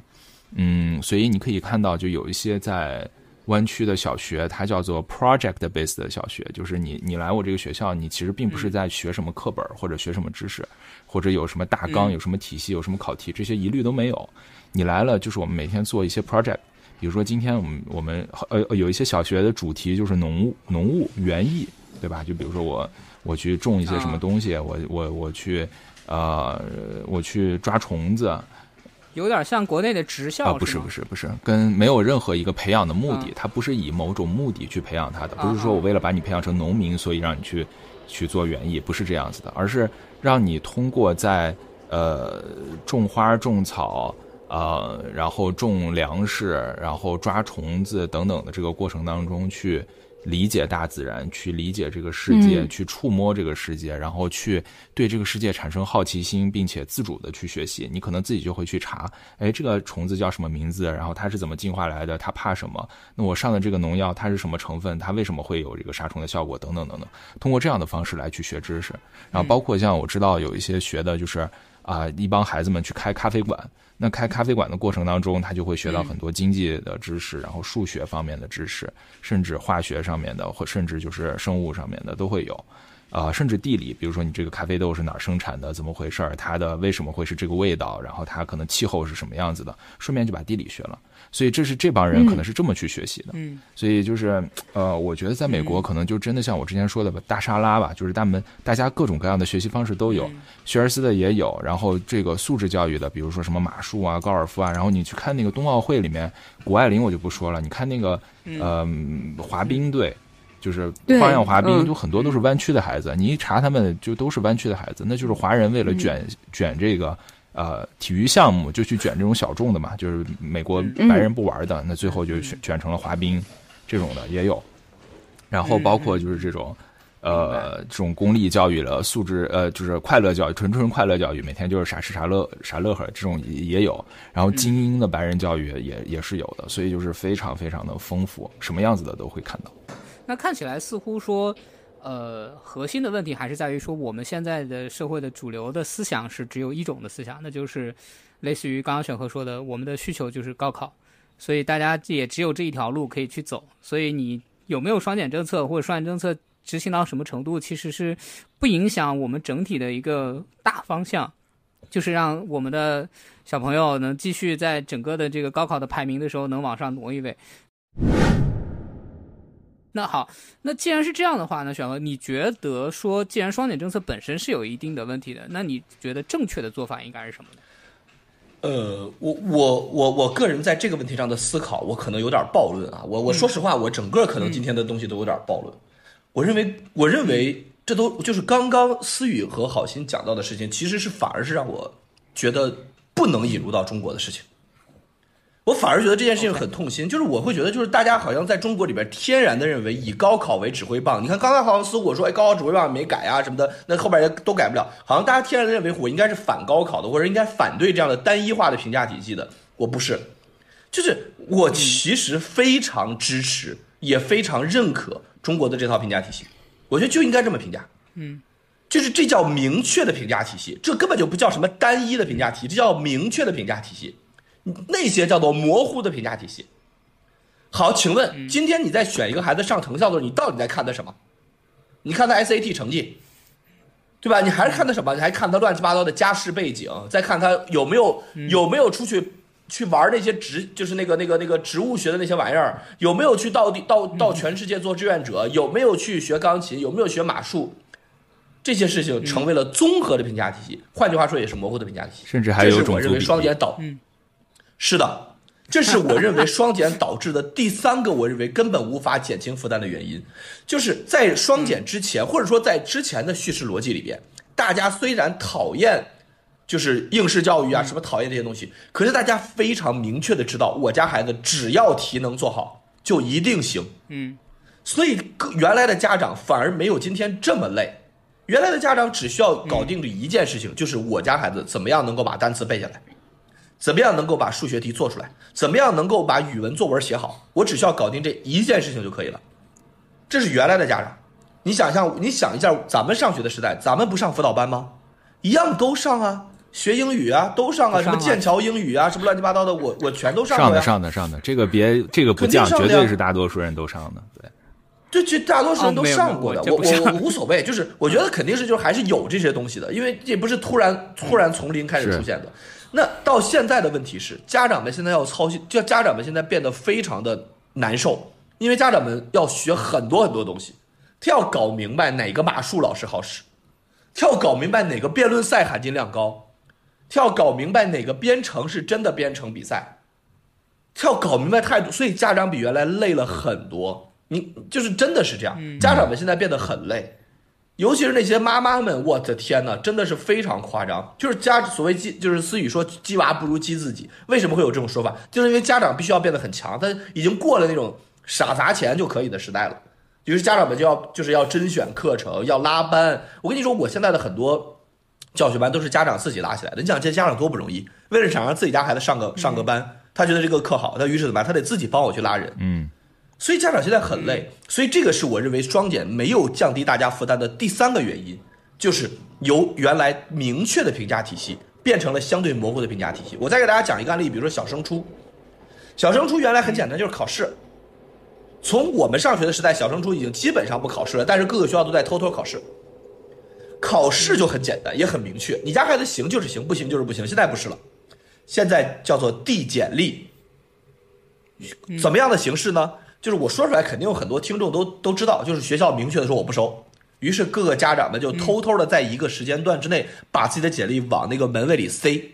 嗯，所以你可以看到，就有一些在湾区的小学，它叫做 project based 的小学，就是你你来我这个学校，你其实并不是在学什么课本或者学什么知识，或者有什么大纲、有什么体系、有什么考题，这些一律都没有。你来了，就是我们每天做一些 project。比如说，今天我们我们呃有一些小学的主题就是农务农务园艺，对吧？就比如说我我去种一些什么东西，我我我去呃我去抓虫子，有点像国内的职校啊？不是不是不是，跟没有任何一个培养的目的，它不是以某种目的去培养它的，不是说我为了把你培养成农民，所以让你去去做园艺，不是这样子的，而是让你通过在呃种花种草。呃，然后种粮食，然后抓虫子等等的这个过程当中，去理解大自然，去理解这个世界，去触摸这个世界，然后去对这个世界产生好奇心，并且自主的去学习。你可能自己就会去查，哎，这个虫子叫什么名字？然后它是怎么进化来的？它怕什么？那我上的这个农药它是什么成分？它为什么会有这个杀虫的效果？等等等等。通过这样的方式来去学知识，然后包括像我知道有一些学的就是。啊、一帮孩子们去开咖啡馆。那开咖啡馆的过程当中，他就会学到很多经济的知识，然后数学方面的知识，甚至化学上面的，或甚至就是生物上面的都会有。啊、甚至地理，比如说你这个咖啡豆是哪儿生产的，怎么回事儿，它的为什么会是这个味道，然后它可能气候是什么样子的，顺便就把地理学了。所以这是这帮人可能是这么去学习的。嗯所以就是呃，我觉得在美国可能就真的像我之前说的吧，大沙拉吧，就是他们大家各种各样的学习方式都有，学而思的也有，然后这个素质教育的，比如说什么马术啊、高尔夫啊，然后你去看那个冬奥会里面，谷爱凌我就不说了，你看那个呃滑冰队。就是花样滑冰，嗯都很多都是湾区的孩子。你一查他们，就都是湾区的孩子，那就是华人为了卷、卷这个呃体育项目，就去卷这种小众的嘛，就是美国白人不玩的，那最后就卷卷成了滑冰这种的也有。然后包括就是这种。呃，这种公立教育了，素质呃，就是快乐教育，纯纯快乐教育，每天就是傻吃傻乐傻乐呵，这种也也有。然后精英的白人教育也也是有的，所以就是非常非常的丰富，什么样子的都会看到。那看起来似乎说，呃，核心的问题还是在于说，我们现在的社会的主流的思想是只有一种的思想，那就是类似于刚刚选和说的，我们的需求就是高考，所以大家也只有这一条路可以去走。所以你有没有双减政策或者双减政策执行到什么程度，其实是不影响我们整体的一个大方向，就是让我们的小朋友能继续在整个的这个高考的排名的时候能往上挪一位。那好，那既然是这样的话呢，选哥，你觉得说，既然双减政策本身是有一定的问题的，那你觉得正确的做法应该是什么呢？呃，我我我我个人在这个问题上的思考，我可能有点暴论啊。我我说实话，我整个可能今天的东西都有点暴论。我认为，我认为这都就是刚刚思雨和好心讲到的事情，其实是反而是让我觉得不能引入到中国的事情。我反而觉得这件事情很痛心，就是我会觉得，就是大家好像在中国里边天然的认为以高考为指挥棒。你看刚才好像似乎我说，哎，高考指挥棒没改啊什么的，那后边也都改不了。好像大家天然的认为我应该是反高考的，或者应该反对这样的单一化的评价体系的。我不是，就是我其实非常支持，也非常认可中国的这套评价体系。我觉得就应该这么评价。嗯，就是这叫明确的评价体系，这根本就不叫什么单一的评价体系，这叫明确的评价体系。那些叫做模糊的评价体系。好，请问今天你在选一个孩子上藤校的时候，你到底在看他什么？你看他 SAT 成绩，对吧？你还是看他什么？你还看他乱七八糟的家世背景，再看他有没有有没有出去去玩那些植，就是那个那个那个植物学的那些玩意儿，有没有去到地到到全世界做志愿者，有没有去学钢琴，有没有学马术？这些事情成为了综合的评价体系，换句话说，也是模糊的评价体系。甚至还有这是我认为种族比例。双减导，嗯是的，这是我认为双减导致的第三个，我认为根本无法减轻负担的原因，就是在双减之前，或者说在之前的叙事逻辑里边，大家虽然讨厌就是应试教育啊，什么讨厌这些东西，可是大家非常明确的知道，我家孩子只要题能做好，就一定行。嗯所以原来的家长反而没有今天这么累。原来的家长只需要搞定这一件事情，就是我家孩子怎么样能够把单词背下来，怎么样能够把数学题做出来，怎么样能够把语文作文写好，我只需要搞定这一件事情就可以了。这是原来的家长。你想象，你想一下，咱们上学的时代，咱们不上辅导班吗？一样都上啊，学英语啊，都上啊，什么剑桥英语啊，什么乱七八糟的，我我全都上上的过呀。上的上的，这个别这个不降，绝对是大多数人都上的。对，这这大多数人都上过的，我我我我无所谓，就是我觉得肯定是就是还是有这些东西的，因为这不是突然突然从零开始出现的。那到现在的问题是，家长们现在要操心，就家长们现在变得非常的难受，因为家长们要学很多很多东西，他要搞明白哪个马术老师好使，他要搞明白哪个辩论赛含金量高，他要搞明白哪个编程是真的编程比赛，他要搞明白态度，所以家长比原来累了很多。你就是真的是这样，家长们现在变得很累，尤其是那些妈妈们，我的天呐，真的是非常夸张。就是家所谓鸡，就是思雨说鸡娃不如鸡自己，为什么会有这种说法？就是因为家长必须要变得很强，他已经过了那种傻砸钱就可以的时代了。于是家长们就要就是要甄选课程，要拉班。我跟你说，我现在的很多教学班都是家长自己拉起来的。你想这家长多不容易，为了想让自己家孩子上个上个班，他觉得这个课好，他于是怎么办？他得自己帮我去拉人。嗯，所以家长现在很累，所以这个是我认为双减没有降低大家负担的第三个原因，就是由原来明确的评价体系变成了相对模糊的评价体系。我再给大家讲一个案例，比如说小升初，小升初原来很简单，就是考试。从我们上学的时代，小升初已经基本上不考试了，但是各个学校都在偷偷考试。考试就很简单，也很明确，你家孩子行就是行，不行就是不行。现在不是了，现在叫做递简历。怎么样的形式呢？就是我说出来，肯定有很多听众都都知道，就是学校明确的说我不收，于是各个家长们就偷偷的在一个时间段之内，把自己的简历往那个门卫里塞，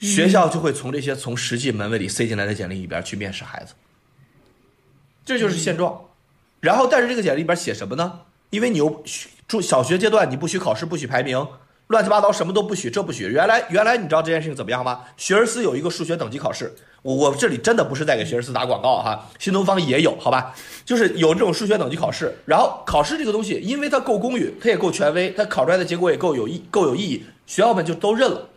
学校就会从这些从实际门卫里塞进来的简历里边去面试孩子，这就是现状。然后，但是这个简历里边写什么呢？因为你又中小学阶段你不许考试，不许排名，乱七八糟什么都不许，这不许。原来原来你知道这件事情怎么样吗？学而思有一个数学等级考试。我我这里真的不是在给学而思打广告哈，新东方也有，好吧？就是有这种数学等级考试，然后考试这个东西，因为它够公允，它也够权威，它考出来的结果也够有意够有意义，学校们就都认了。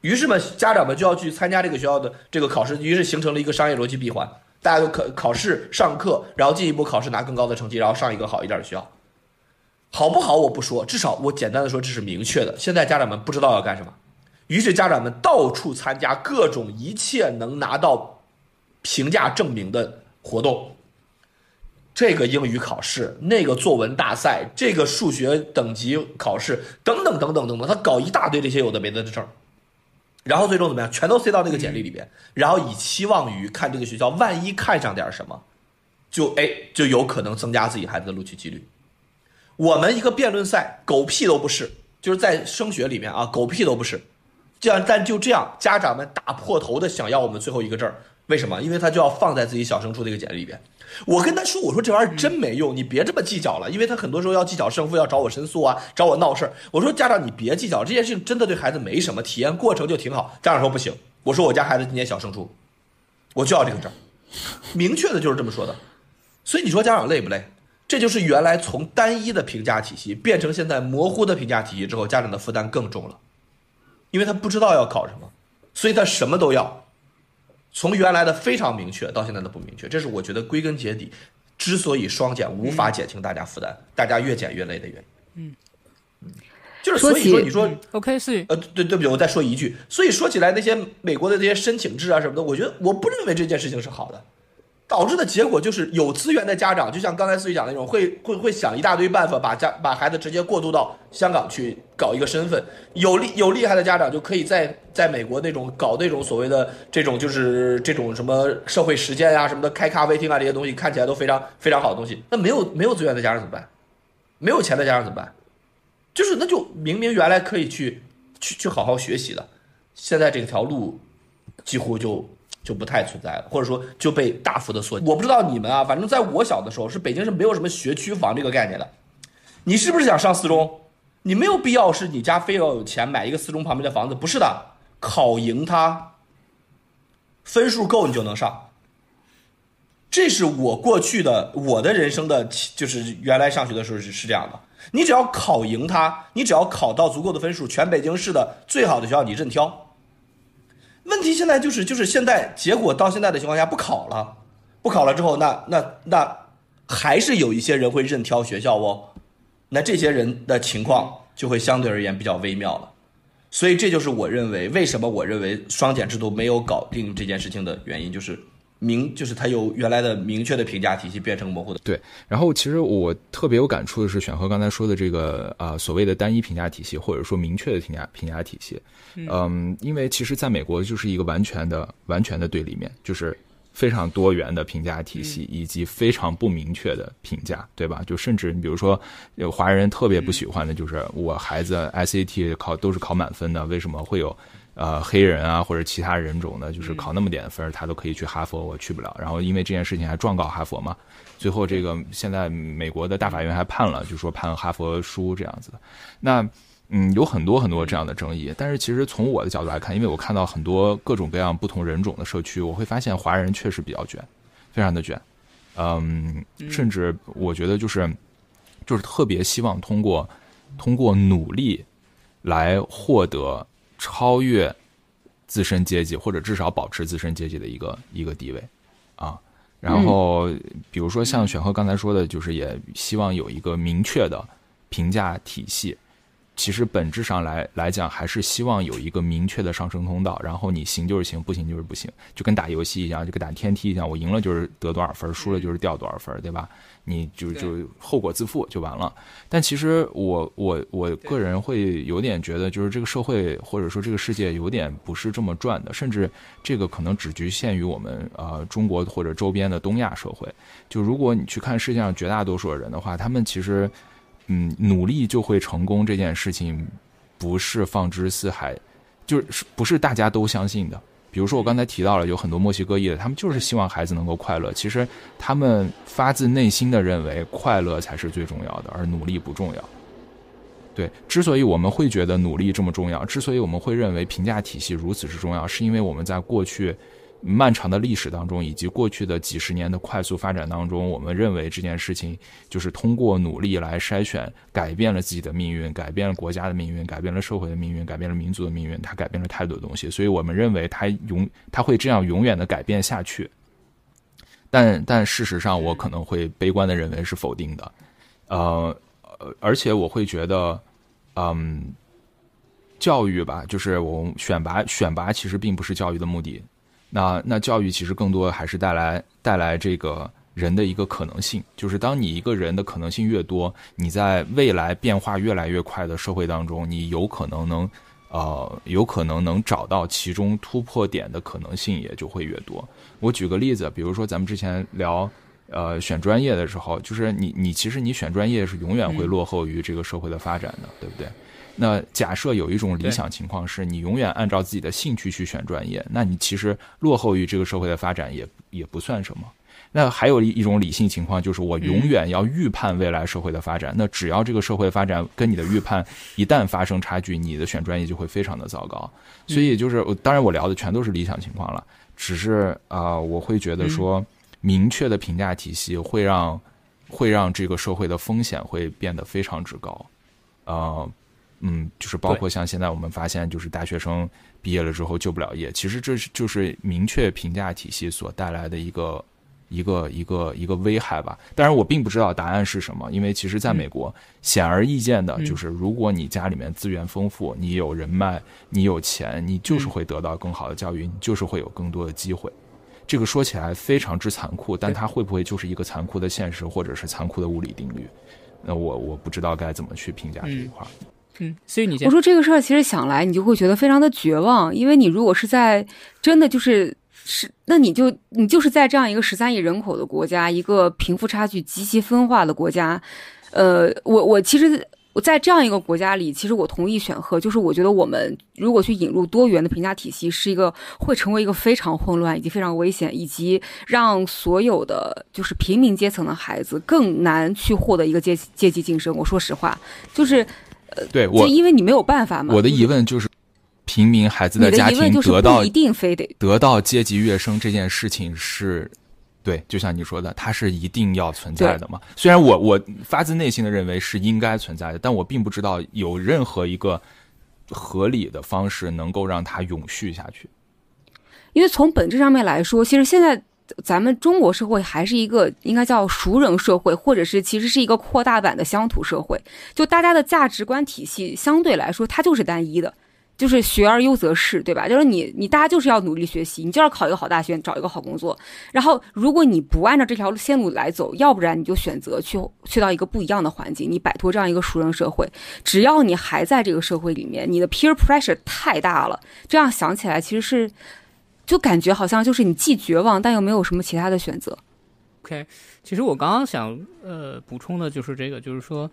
于是嘛，家长们就要去参加这个学校的这个考试，于是形成了一个商业逻辑闭环，大家都考考试上课，然后进一步考试拿更高的成绩，然后上一个好一点的学校。好不好我不说，至少我简单的说这是明确的。现在家长们不知道要干什么。于是家长们到处参加各种一切能拿到评价证明的活动，这个英语考试，那个作文大赛，这个数学等级考试，等等等等等等，他搞一大堆这些有的没的的证，然后最终怎么样，全都塞到那个简历里边，然后以期望于看这个学校万一看上点什么，就哎就有可能增加自己孩子的录取几率。我们一个辩论赛，狗屁都不是，就是在升学里面啊，狗屁都不是。这样，但就这样，家长们打破头的想要我们最后一个证，为什么？因为他就要放在自己小升初那个简历里边。我跟他说，我说这玩意儿真没用，你别这么计较了，因为他很多时候要计较胜负，要找我申诉啊，找我闹事儿。我说家长你别计较，这件事情真的对孩子没什么，体验过程就挺好。家长说不行，我说我家孩子今年小升初，我就要这个证，明确的就是这么说的。所以你说家长累不累？这就是原来从单一的评价体系变成现在模糊的评价体系之后，家长的负担更重了。因为他不知道要考什么，所以他什么都要，从原来的非常明确到现在的不明确，这是我觉得归根结底，之所以双减无法减轻大家负担，大家越减越累的原因。嗯嗯，就是所以说你说 OK 是呃对对不起，我再说一句，所以说起来那些美国的这些申请制啊什么的，我觉得我不认为这件事情是好的。导致的结果就是有资源的家长，就像刚才思雨讲的那种，会会会想一大堆办法把家把孩子直接过渡到香港去搞一个身份。有厉有厉害的家长就可以在在美国那种搞那种所谓的这种就是这种什么社会实践啊什么的，开咖啡厅啊这些东西看起来都非常非常好的东西。那没有没有资源的家长怎么办？没有钱的家长怎么办？就是那就明明原来可以去去去好好学习的，现在这条路几乎就。就不太存在了，或者说就被大幅的缩。我不知道你们啊，反正在我小的时候，是北京是没有什么学区房这个概念的。你是不是想上四中？你没有必要是你家非要有钱买一个四中旁边的房子，不是的，考赢它，分数够你就能上。这是我过去的我的人生的，就是原来上学的时候是是这样的。你只要考赢它，你只要考到足够的分数，全北京市的最好的学校你任挑。问题现在就是就是现在结果到现在的情况下不考了，不考了之后，那那那还是有一些人会任挑学校哦，那这些人的情况就会相对而言比较微妙了，所以这就是我认为为什么我认为双减制度没有搞定这件事情的原因，就是明就是它由原来的明确的评价体系变成模糊的。对，然后其实我特别有感触的是选和刚才说的这个啊所谓的单一评价体系，或者说明确的评价评价体系。嗯，因为其实在美国就是一个完全的、完全的对立面，就是非常多元的评价体系，以及非常不明确的评价，对吧？就甚至你比如说，有华人特别不喜欢的就是我孩子 SAT 考都是考满分的，为什么会有呃黑人啊或者其他人种的，就是考那么点分他都可以去哈佛，我去不了。然后因为这件事情还状告哈佛嘛，最后这个现在美国的大法院还判了，就说判哈佛输这样子的。那。嗯，有很多很多这样的争议，但是其实从我的角度来看，因为我看到很多各种各样不同人种的社区，我会发现华人确实比较卷，非常的卷，嗯，甚至我觉得就是就是特别希望通过通过努力来获得超越自身阶级或者至少保持自身阶级的一个一个地位啊，然后比如说像选赫刚才说的，就是也希望有一个明确的评价体系。其实本质上来来讲，还是希望有一个明确的上升通道，然后你行就是行，不行就是不行，就跟打游戏一样，就跟打天梯一样，我赢了就是得多少分，输了就是掉多少分，对吧？你就就后果自负就完了。但其实我我我个人会有点觉得，就是这个社会或者说这个世界有点不是这么转的，甚至这个可能只局限于我们呃中国或者周边的东亚社会。就如果你去看世界上绝大多数的人的话，他们其实嗯努力就会成功这件事情，不是放之四海，就是不是大家都相信的。比如说我刚才提到了有很多墨西哥裔的，他们就是希望孩子能够快乐。其实他们发自内心的认为快乐才是最重要的，而努力不重要。对，之所以我们会觉得努力这么重要，之所以我们会认为评价体系如此之重要，是因为我们在过去漫长的历史当中，以及过去的几十年的快速发展当中，我们认为这件事情就是通过努力来筛选，改变了自己的命运，改变了国家的命运，改变了社会的命运，改变了民族的命运，它改变了太多东西，所以我们认为它永它会这样永远的改变下去。但但事实上，我可能会悲观的认为是否定的，呃呃，而且我会觉得，嗯，教育吧，就是我选拔选拔其实并不是教育的目的，那那教育其实更多还是带来带来这个人的一个可能性，就是当你一个人的可能性越多，你在未来变化越来越快的社会当中，你有可能能呃有可能能找到其中突破点的可能性也就会越多。我举个例子，比如说咱们之前聊。呃，选专业的时候，就是你你其实你选专业是永远会落后于这个社会的发展的，对不对？那假设有一种理想情况是你永远按照自己的兴趣去选专业，那你其实落后于这个社会的发展也也不算什么。那还有一一种理性情况，就是我永远要预判未来社会的发展。那只要这个社会发展跟你的预判一旦发生差距，你的选专业就会非常的糟糕。所以就是，当然我聊的全都是理想情况了，只是啊、呃我会觉得说，明确的评价体系会让会让这个社会的风险会变得非常之高。呃，嗯，就是包括像现在我们发现，就是大学生毕业了之后就不了业，其实这是就是明确评价体系所带来的一个一个一个一个危害吧。当然，我并不知道答案是什么，因为其实在美国，显而易见的就是，如果你家里面资源丰富，你有人脉，你有钱，你就是会得到更好的教育，你就是会有更多的机会。这个说起来非常之残酷，但它会不会就是一个残酷的现实，或者是残酷的物理定律？那我我不知道该怎么去评价这一块儿。嗯，所以你先我说这个事儿，其实想来你就会觉得非常的绝望，因为你如果是在真的就是是，那你就你就是在这样一个十三亿人口的国家，一个贫富差距极其分化的国家，呃，我我其实。我在这样一个国家里，其实我同意选赫，就是我觉得我们如果去引入多元的评价体系，是一个会成为一个非常混乱以及非常危险，以及让所有的就是平民阶层的孩子更难去获得一个阶阶级晋升。我说实话，就是对我就因为你没有办法嘛。我的疑问就是，平民孩子的家庭得到一定非得得到阶级跃升这件事情是，对，就像你说的，它是一定要存在的嘛。虽然我我发自内心的认为是应该存在的，但我并不知道有任何一个合理的方式能够让它永续下去。因为从本质上面来说，其实现在咱们中国社会还是一个应该叫熟人社会，或者是其实是一个扩大版的乡土社会。就大家的价值观体系相对来说，它就是单一的，就是学而优则仕，对吧？就是你你大家就是要努力学习，你就要考一个好大学，找一个好工作。然后如果你不按照这条线路来走，要不然你就选择去去到一个不一样的环境，你摆脱这样一个熟人社会。只要你还在这个社会里面，你的 peer pressure 太大了。这样想起来，其实是。就感觉好像就是你既绝望，但又没有什么其他的选择。OK，其实我刚刚想呃补充的就是这个，就是说，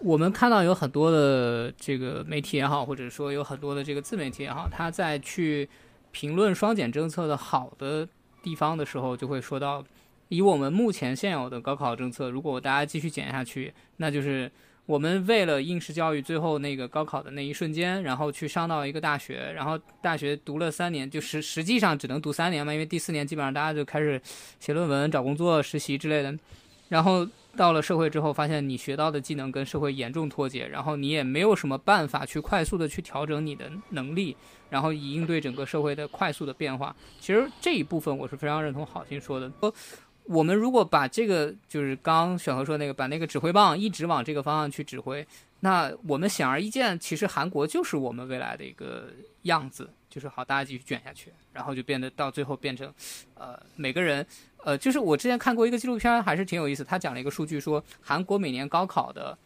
我们看到有很多的这个媒体也好，或者说有很多的这个自媒体也好，他在去评论双减政策的好的地方的时候，就会说到，以我们目前现有的高考政策，如果大家继续减下去，那就是我们为了应试教育最后那个高考的那一瞬间，然后去上到一个大学，然后大学读了三年，就实实际上只能读三年嘛，因为第四年基本上大家就开始写论文、找工作、实习之类的，然后到了社会之后，发现你学到的技能跟社会严重脱节，然后你也没有什么办法去快速的去调整你的能力，然后以应对整个社会的快速的变化。其实这一部分我是非常认同郝鑫说的。我们如果把这个就是刚选和说那个，把那个指挥棒一直往这个方向去指挥，那我们显而易见，其实韩国就是我们未来的一个样子，就是好，大家继续卷下去，然后就变得到最后变成，呃，每个人，呃，就是我之前看过一个纪录片，还是挺有意思，他讲了一个数据，说韩国每年高考的，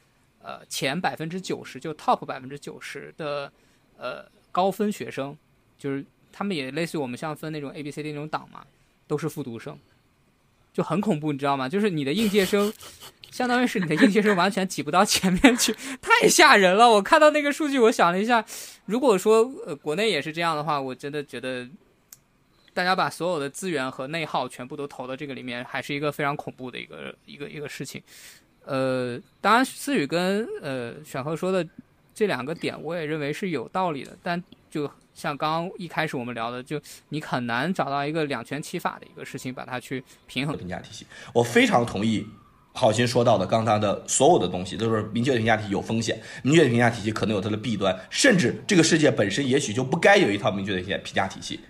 呃，前百分之九十，就 top 百分之九十的，呃，高分学生，就是他们也类似于我们像分那种 A B C D 那种档嘛，都是复读生。就很恐怖，你知道吗？就是你的应届生，相当于是你的应届生完全挤不到前面去，太吓人了。我看到那个数据，我想了一下，如果说呃国内也是这样的话，我真的觉得大家把所有的资源和内耗全部都投到这个里面，还是一个非常恐怖的一个一个一个事情。呃，当然思雨跟呃选和说的这两个点，我也认为是有道理的，但就。像刚刚一开始我们聊的，就你很难找到一个两全其法的一个事情，把它去平衡评价体系。我非常同意郝鑫说到的，刚才的所有的东西都是明确的评价体系有风险，明确的评价体系可能有它的弊端，甚至这个世界本身也许就不该有一套明确的评价体系，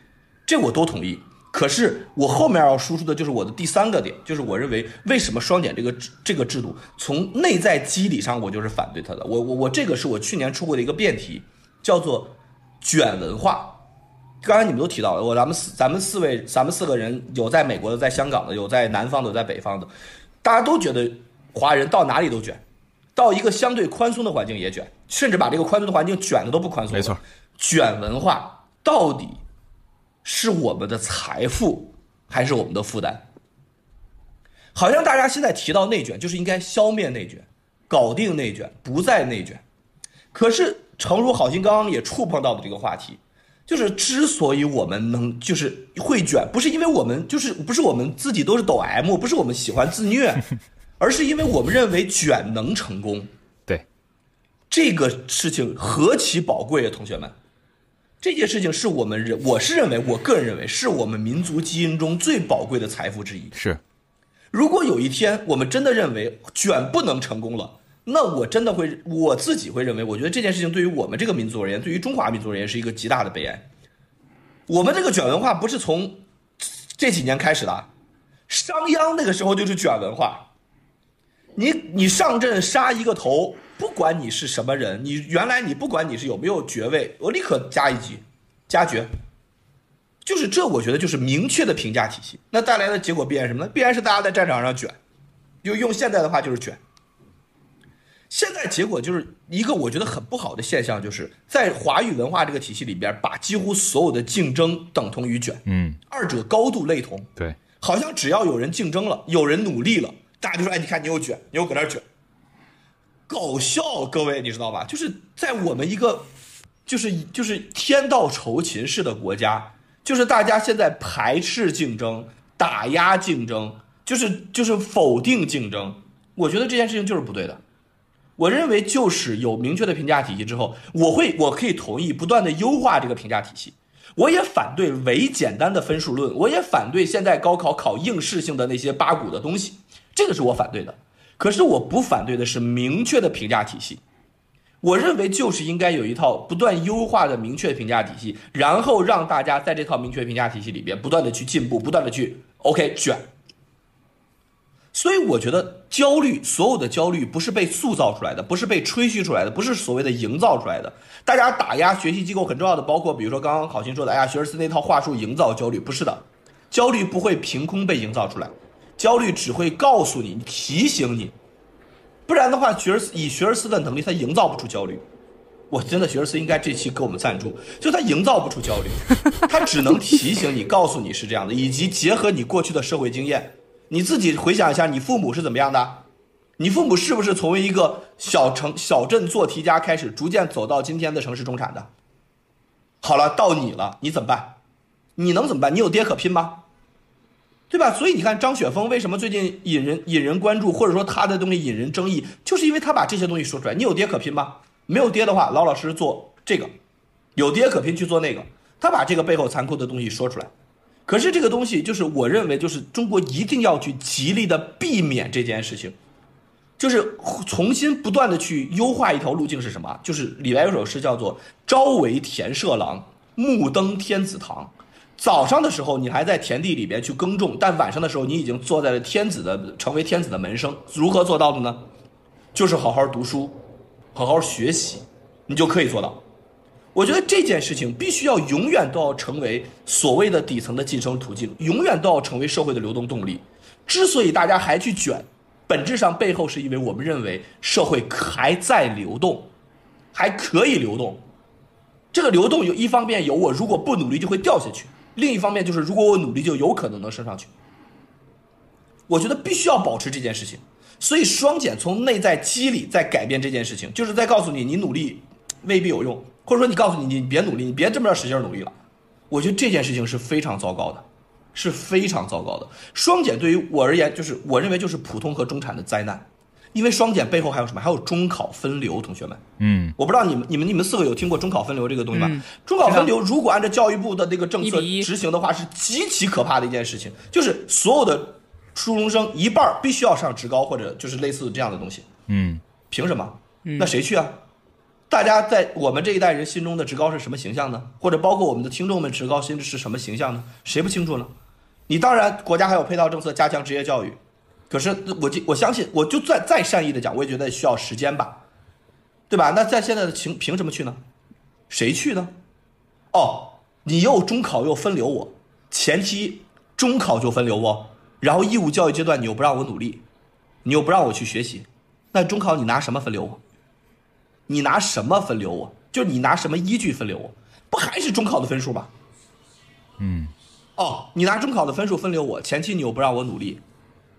这我都同意。可是我后面要输出的就是我的第三个点，就是我认为为什么双减这个这个制度从内在机理上我就是反对它的。我我我这个是我去年出过的一个辩题，叫做。卷文化，刚才你们都提到了，我咱们四咱们四位咱们四个人有在美国的，在香港的，有在南方的，有在北方的，大家都觉得华人到哪里都卷，到一个相对宽松的环境也卷，甚至把这个宽松的环境卷的都不宽松。没错，卷文化到底是我们的财富还是我们的负担？好像大家现在提到内卷，就是应该消灭内卷，搞定内卷，不再内卷。可是。诚如好心刚刚也触碰到的这个话题，就是之所以我们能就是会卷，不是因为我们就是不是我们自己都是抖 M，不是我们喜欢自虐，而是因为我们认为卷能成功。对，这个事情何其宝贵啊，同学们！这件事情是我们认，我是认为，我个人认为是我们民族基因中最宝贵的财富之一。是，如果有一天我们真的认为卷不能成功了。那我真的会，我自己会认为，我觉得这件事情对于我们这个民族而言，对于中华民族而言，是一个极大的悲哀。我们这个卷文化不是从这几年开始的，商鞅那个时候就是卷文化。你你上阵杀一个头，不管你是什么人，你原来你不管你是有没有爵位，我立刻加一级，加爵。就是这，我觉得就是明确的评价体系。那带来的结果必然什么呢？必然是大家在战场上卷，就用现在的话就是卷。现在结果就是一个我觉得很不好的现象，就是在华语文化这个体系里边，把几乎所有的竞争等同于卷，嗯，二者高度类同，对，好像只要有人竞争了，有人努力了，大家就说，哎，你看你又卷，你又搁那卷，搞笑，各位你知道吧？就是在我们一个，就是就是天道酬勤式的国家，就是大家现在排斥竞争，打压竞争，就是就是否定竞争，我觉得这件事情就是不对的。我认为就是有明确的评价体系之后，我会我可以同意不断的优化这个评价体系。我也反对唯简单的分数论，我也反对现在高考考应试性的那些八股的东西，这个是我反对的。可是我不反对的是明确的评价体系。我认为就是应该有一套不断优化的明确评价体系，然后让大家在这套明确评价体系里边不断的去进步，不断的去 OK 卷。所以我觉得焦虑，所有的焦虑不是被塑造出来的，不是被吹嘘出来的，不是所谓的营造出来的。大家打压学习机构很重要的，包括比如说刚刚考勤说的，哎呀，学而思那套话术营造焦虑，不是的，焦虑不会凭空被营造出来，焦虑只会告诉你，提醒你，不然的话，学而思以学而思的能力，他营造不出焦虑。我真的学而思应该这期给我们赞助，就他营造不出焦虑，他只能提醒你，告诉你是这样的，以及结合你过去的社会经验。你自己回想一下，你父母是怎么样的？你父母是不是从一个小城小镇做题家开始，逐渐走到今天的城市中产的？好了，到你了，你怎么办？你能怎么办？你有爹可拼吗？对吧？所以你看张雪峰为什么最近引人引人关注，或者说他的东西引人争议，就是因为他把这些东西说出来。你有爹可拼吗？没有爹的话，老老实实做这个；有爹可拼去做那个。他把这个背后残酷的东西说出来。可是这个东西，就是我认为，就是中国一定要去极力的避免这件事情，就是重新不断的去优化一条路径是什么？就是李白有首诗叫做“朝为田舍郎，暮登天子堂”，早上的时候你还在田地里边去耕种，但晚上的时候你已经坐在了天子的，成为天子的门生。如何做到的呢？就是好好读书，好好学习，你就可以做到。我觉得这件事情必须要永远都要成为所谓的底层的晋升途径，永远都要成为社会的流动动力。之所以大家还去卷，本质上背后是因为我们认为社会还在流动，还可以流动。这个流动有一方面有我如果不努力就会掉下去，另一方面就是如果我努力就有可能能升上去。我觉得必须要保持这件事情。所以双减从内在机理在改变这件事情，就是在告诉你，你努力未必有用，或者说你告诉你，你别努力，你别这么着使劲努力了。我觉得这件事情是非常糟糕的，是非常糟糕的。双减对于我而言，就是我认为就是普通和中产的灾难，因为双减背后还有什么？还有中考分流，同学们，嗯，我不知道你们、你们、你们四个有听过中考分流这个东西吗？嗯中考分流如果按照教育部的那个政策执行的话，是极其可怕的一件事情，就是所有的初中生一半必须要上职高或者就是类似这样的东西，嗯，凭什么？嗯那谁去啊？大家在我们这一代人心中的职高是什么形象呢？或者包括我们的听众们职高心是什么形象呢？谁不清楚呢？你当然国家还有配套政策加强职业教育，可是我就我相信，我就再再善意的讲，我也觉得需要时间吧，对吧？那在现在的情凭什么去呢？谁去呢？哦，你又中考又分流我，前期中考就分流我，然后义务教育阶段你又不让我努力，你又不让我去学习，那中考你拿什么分流我？你拿什么分流我？就是你拿什么依据分流我？不还是中考的分数吗？嗯，哦，你拿中考的分数分流我，前期你又不让我努力，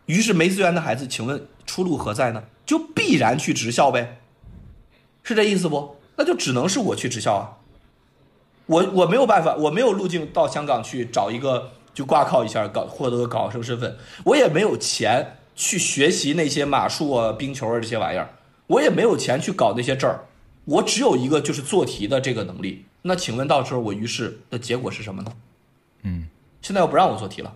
于是没资源的孩子，请问出路何在呢？就必然去职校呗，是这意思不？那就只能是我去职校啊。我我没有办法，我没有路径到香港去找一个就挂靠一下搞获得个高考生身份，我也没有钱去学习那些马术啊、冰球啊这些玩意儿，我也没有钱去搞那些证儿，我只有一个就是做题的这个能力。那请问到时候我于是的结果是什么呢？嗯，现在又不让我做题了。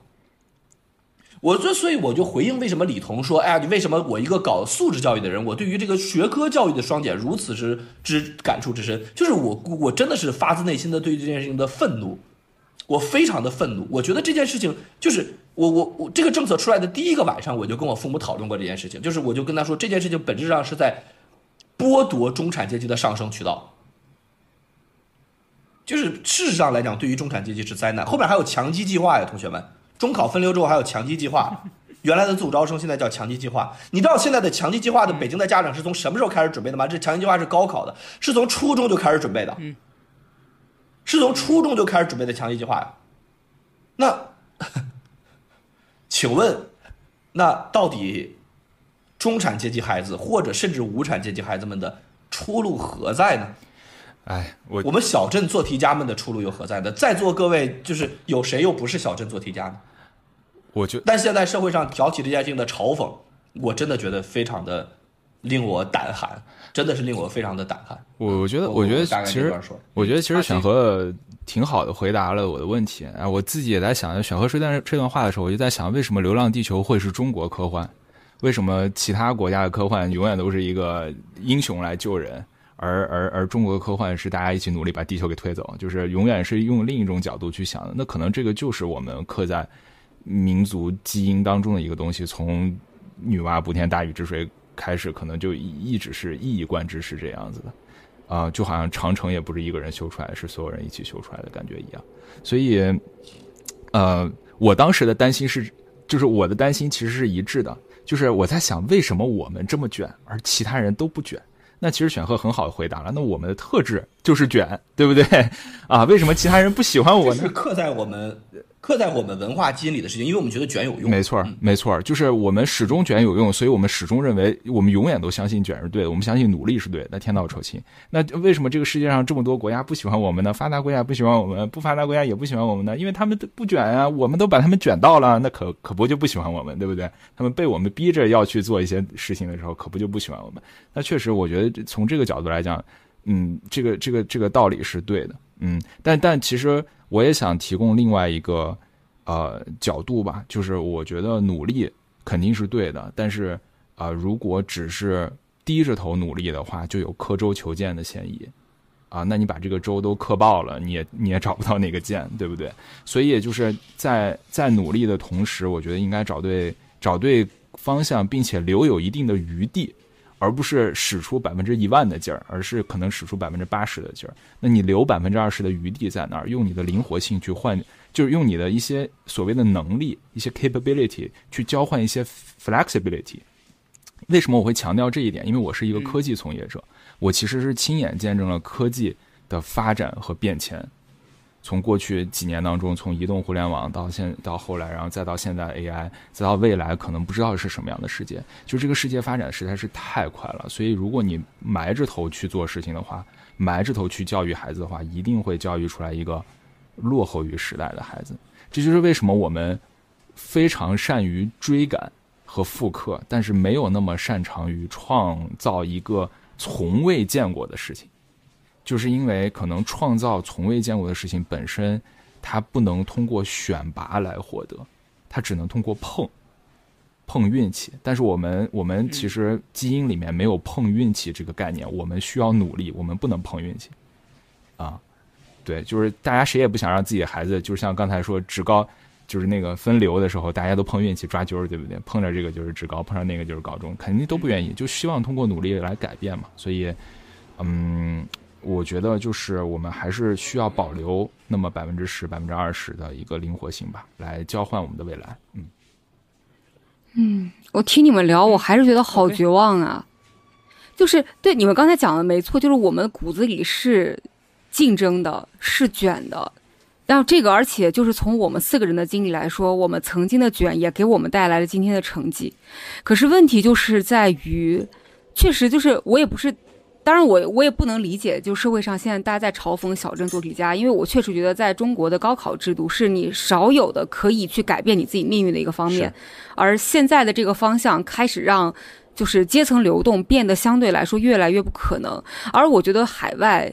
我这所以我就回应为什么李彤说，哎呀，你为什么我一个搞素质教育的人，我对于这个学科教育的双减如此之之感触之深，就是我我真的是发自内心的对这件事情的愤怒，我非常的愤怒。我觉得这件事情就是我我我这个政策出来的第一个晚上，我就跟我父母讨论过这件事情，就是我就跟他说，这件事情本质上是在剥夺中产阶级的上升渠道。就是事实上来讲，对于中产阶级是灾难。后面还有强基计划呀，同学们，中考分流之后还有强基计划，原来的自主招生现在叫强基计划。你知道现在的强基计划的北京的家长是从什么时候开始准备的吗？这强基计划是高考的，是从初中就开始准备的，是从初中就开始准备的强基计划呀。那，请问，那到底中产阶级孩子或者甚至无产阶级孩子们的出路何在呢？哎，我我们小镇做题家们的出路又何在呢？在座各位，就是有谁又不是小镇做题家呢？我觉但现在社会上挑起这件事情的嘲讽，我真的觉得非常的令我胆寒，真的是令我非常的胆寒。我我觉得，我我觉得其实我觉得其实啊选和挺好的回答了我的问题。啊，我自己也在想，选和说段这段话的时候，我就在想，为什么《流浪地球》会是中国科幻？为什么其他国家的科幻永远都是一个英雄来救人，而而而中国科幻是大家一起努力把地球给推走，就是永远是用另一种角度去想的。那可能这个就是我们刻在民族基因当中的一个东西，从女娲补天大禹治水开始，可能就一一直是一以贯之是这样子的。啊、就好像长城也不是一个人修出来，是所有人一起修出来的感觉一样。所以，呃，我当时的担心是，就是我的担心其实是一致的，就是我在想，为什么我们这么卷，而其他人都不卷？那其实选赫很好的回答了，那我们的特质就是卷，对不对？啊，为什么其他人不喜欢我呢是？刻在我们刻在我们文化基因里的事情，因为我们觉得卷有用。没错儿，没错儿，就是我们始终卷有用，所以我们始终认为，我们永远都相信卷是对的，我们相信努力是对的。那天道酬勤，那为什么这个世界上这么多国家不喜欢我们呢？发达国家不喜欢我们，不发达国家也不喜欢我们呢？因为他们都不卷啊，我们都把他们卷到了，那可可不就不喜欢我们，对不对？他们被我们逼着要去做一些事情的时候，可不就不喜欢我们？那确实，我觉得从这个角度来讲，嗯，这个这个这个道理是对的，嗯，但但其实我也想提供另外一个呃角度吧，就是我觉得努力肯定是对的，但是啊、如果只是低着头努力的话，就有刻舟求剑的嫌疑。啊，那你把这个州都刻爆了，你也你也找不到那个剑，对不对？所以就是在在努力的同时，我觉得应该找对找对方向，并且留有一定的余地，而不是使出百分之一万的劲儿，而是可能使出百分之八十的劲儿。那你留百分之二十的余地在那儿，用你的灵活性去换，就是用你的一些所谓的能力、一些 capability 去交换一些 flexibility。为什么我会强调这一点？因为我是一个科技从业者。我其实是亲眼见证了科技的发展和变迁，从过去几年当中，从移动互联网到现到后来，然后再到现在 AI，再到未来可能不知道是什么样的世界。就这个世界发展实在是太快了，所以如果你埋着头去做事情的话，埋着头去教育孩子的话，一定会教育出来一个落后于时代的孩子。这就是为什么我们非常善于追赶和复刻，但是没有那么擅长于创造一个。从未见过的事情，就是因为可能创造从未见过的事情本身，它不能通过选拔来获得，它只能通过碰，碰运气。但是我们我们其实基因里面没有碰运气这个概念，我们需要努力，我们不能碰运气。啊，对，就是大家谁也不想让自己的孩子，就像刚才说职高。就是那个分流的时候，大家都碰运气抓阄，对不对？碰着这个就是职高，碰上那个就是高中，肯定都不愿意，就希望通过努力来改变嘛。所以，嗯，我觉得就是我们还是需要保留那么百分之十、百分之二十的一个灵活性吧，来交换我们的未来。嗯，嗯，我听你们聊，我还是觉得好绝望啊。就是对你们刚才讲的没错，就是我们骨子里是竞争的，是卷的。然后这个，而且就是从我们四个人的经历来说，我们曾经的卷也给我们带来了今天的成绩。可是问题就是在于，确实就是我也不是，当然我我也不能理解，就社会上现在大家在嘲讽小镇做题家，因为我确实觉得在中国的高考制度是你少有的可以去改变你自己命运的一个方面，而现在的这个方向开始让就是阶层流动变得相对来说越来越不可能。而我觉得海外，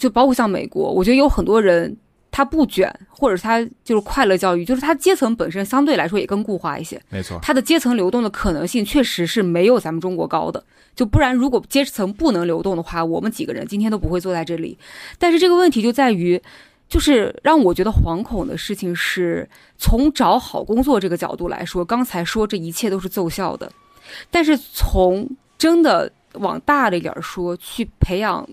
就包括像美国，我觉得有很多人。他不卷，或者他就是快乐教育，就是他阶层本身相对来说也更固化一些。没错，他的阶层流动的可能性确实是没有咱们中国高的。就不然，如果阶层不能流动的话，我们几个人今天都不会坐在这里。但是这个问题就在于，就是让我觉得惶恐的事情是，从找好工作这个角度来说，刚才说这一切都是奏效的。但是从真的往大了一点说，去培养。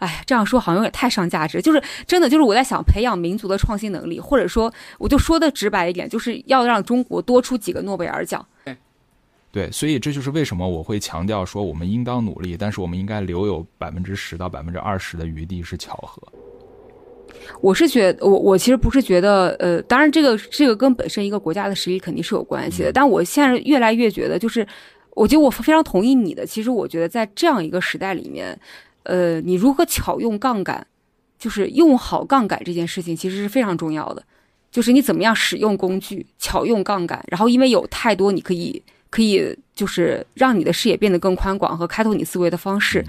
哎，这样说好像也太上价值。就是真的，就是我在想培养民族的创新能力，或者说，我就说的直白一点，就是要让中国多出几个诺贝尔奖。对，对，所以这就是为什么我会强调说，我们应当努力，但是我们应该留有百分之十到百分之二十的余地是巧合。我是觉得，我我其实不是觉得，呃，当然这个这个跟本身一个国家的实力肯定是有关系的，但我现在越来越觉得，就是我觉得我非常同意你的。其实我觉得在这样一个时代里面。呃，你如何巧用杠杆，就是用好杠杆这件事情，其实是非常重要的。就是你怎么样使用工具，巧用杠杆，然后因为有太多你可以可以就是让你的视野变得更宽广和开拓你思维的方式。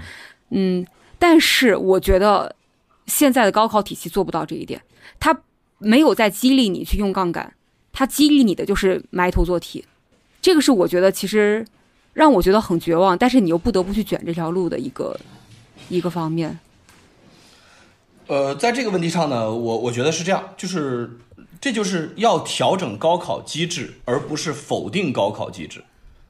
嗯，但是我觉得现在的高考体系做不到这一点，它没有在激励你去用杠杆，它激励你的就是埋头做题。这个是我觉得其实让我觉得很绝望，但是你又不得不去卷这条路的一个。一个方面，呃，在这个问题上呢，我我觉得是这样，就是这就是要调整高考机制，而不是否定高考机制。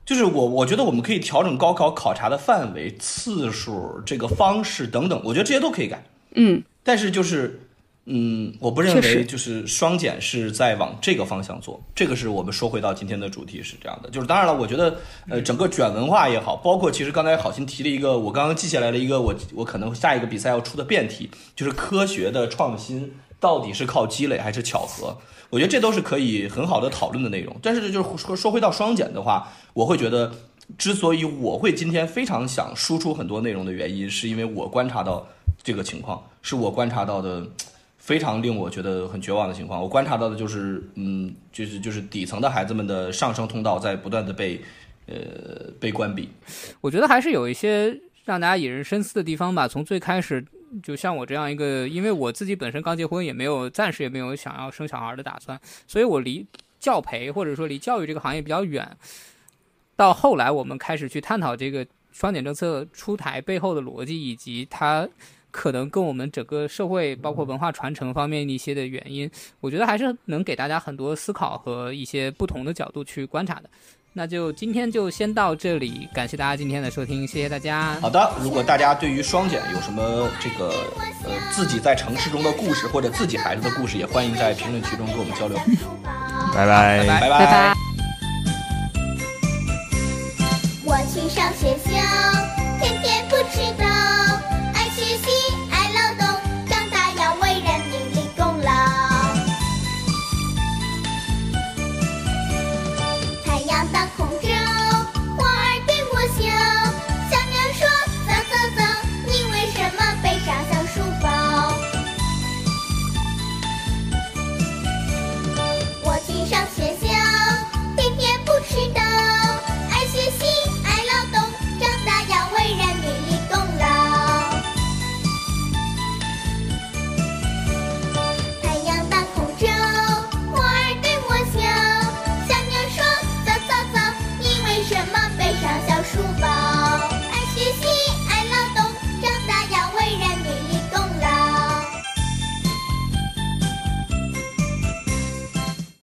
就是我我觉得我们可以调整高考考察的范围、次数、这个方式等等，我觉得这些都可以改。嗯，但是就是。嗯，我不认为就是双减是在往这个方向做，这个是我们说回到今天的主题是这样的。就是当然了，我觉得呃，整个卷文化也好，包括其实刚才好心提了一个，我刚刚记下来了一个，我我可能下一个比赛要出的辩题，就是科学的创新到底是靠积累还是巧合？我觉得这都是可以很好的讨论的内容。但是就是说说回到双减的话，我会觉得，之所以我会今天非常想输出很多内容的原因，是因为我观察到这个情况，是我观察到的。非常令我觉得很绝望的情况，我观察到的就是，嗯，就是就是底层的孩子们的上升通道在不断的被，呃，被关闭。我觉得还是有一些让大家引人深思的地方吧。从最开始，就像我这样一个，因为我自己本身刚结婚，也没有暂时也没有想要生小孩的打算，所以我离教培或者说离教育这个行业比较远。到后来，我们开始去探讨这个双减政策出台背后的逻辑，以及它。可能跟我们整个社会包括文化传承方面一些的原因，我觉得还是能给大家很多思考和一些不同的角度去观察的。那就今天就先到这里，感谢大家今天的收听，谢谢大家。好的，如果大家对于双减有什么这个呃自己在城市中的故事或者自己孩子的故事，也欢迎在评论区中跟我们交流。拜拜拜拜拜拜拜。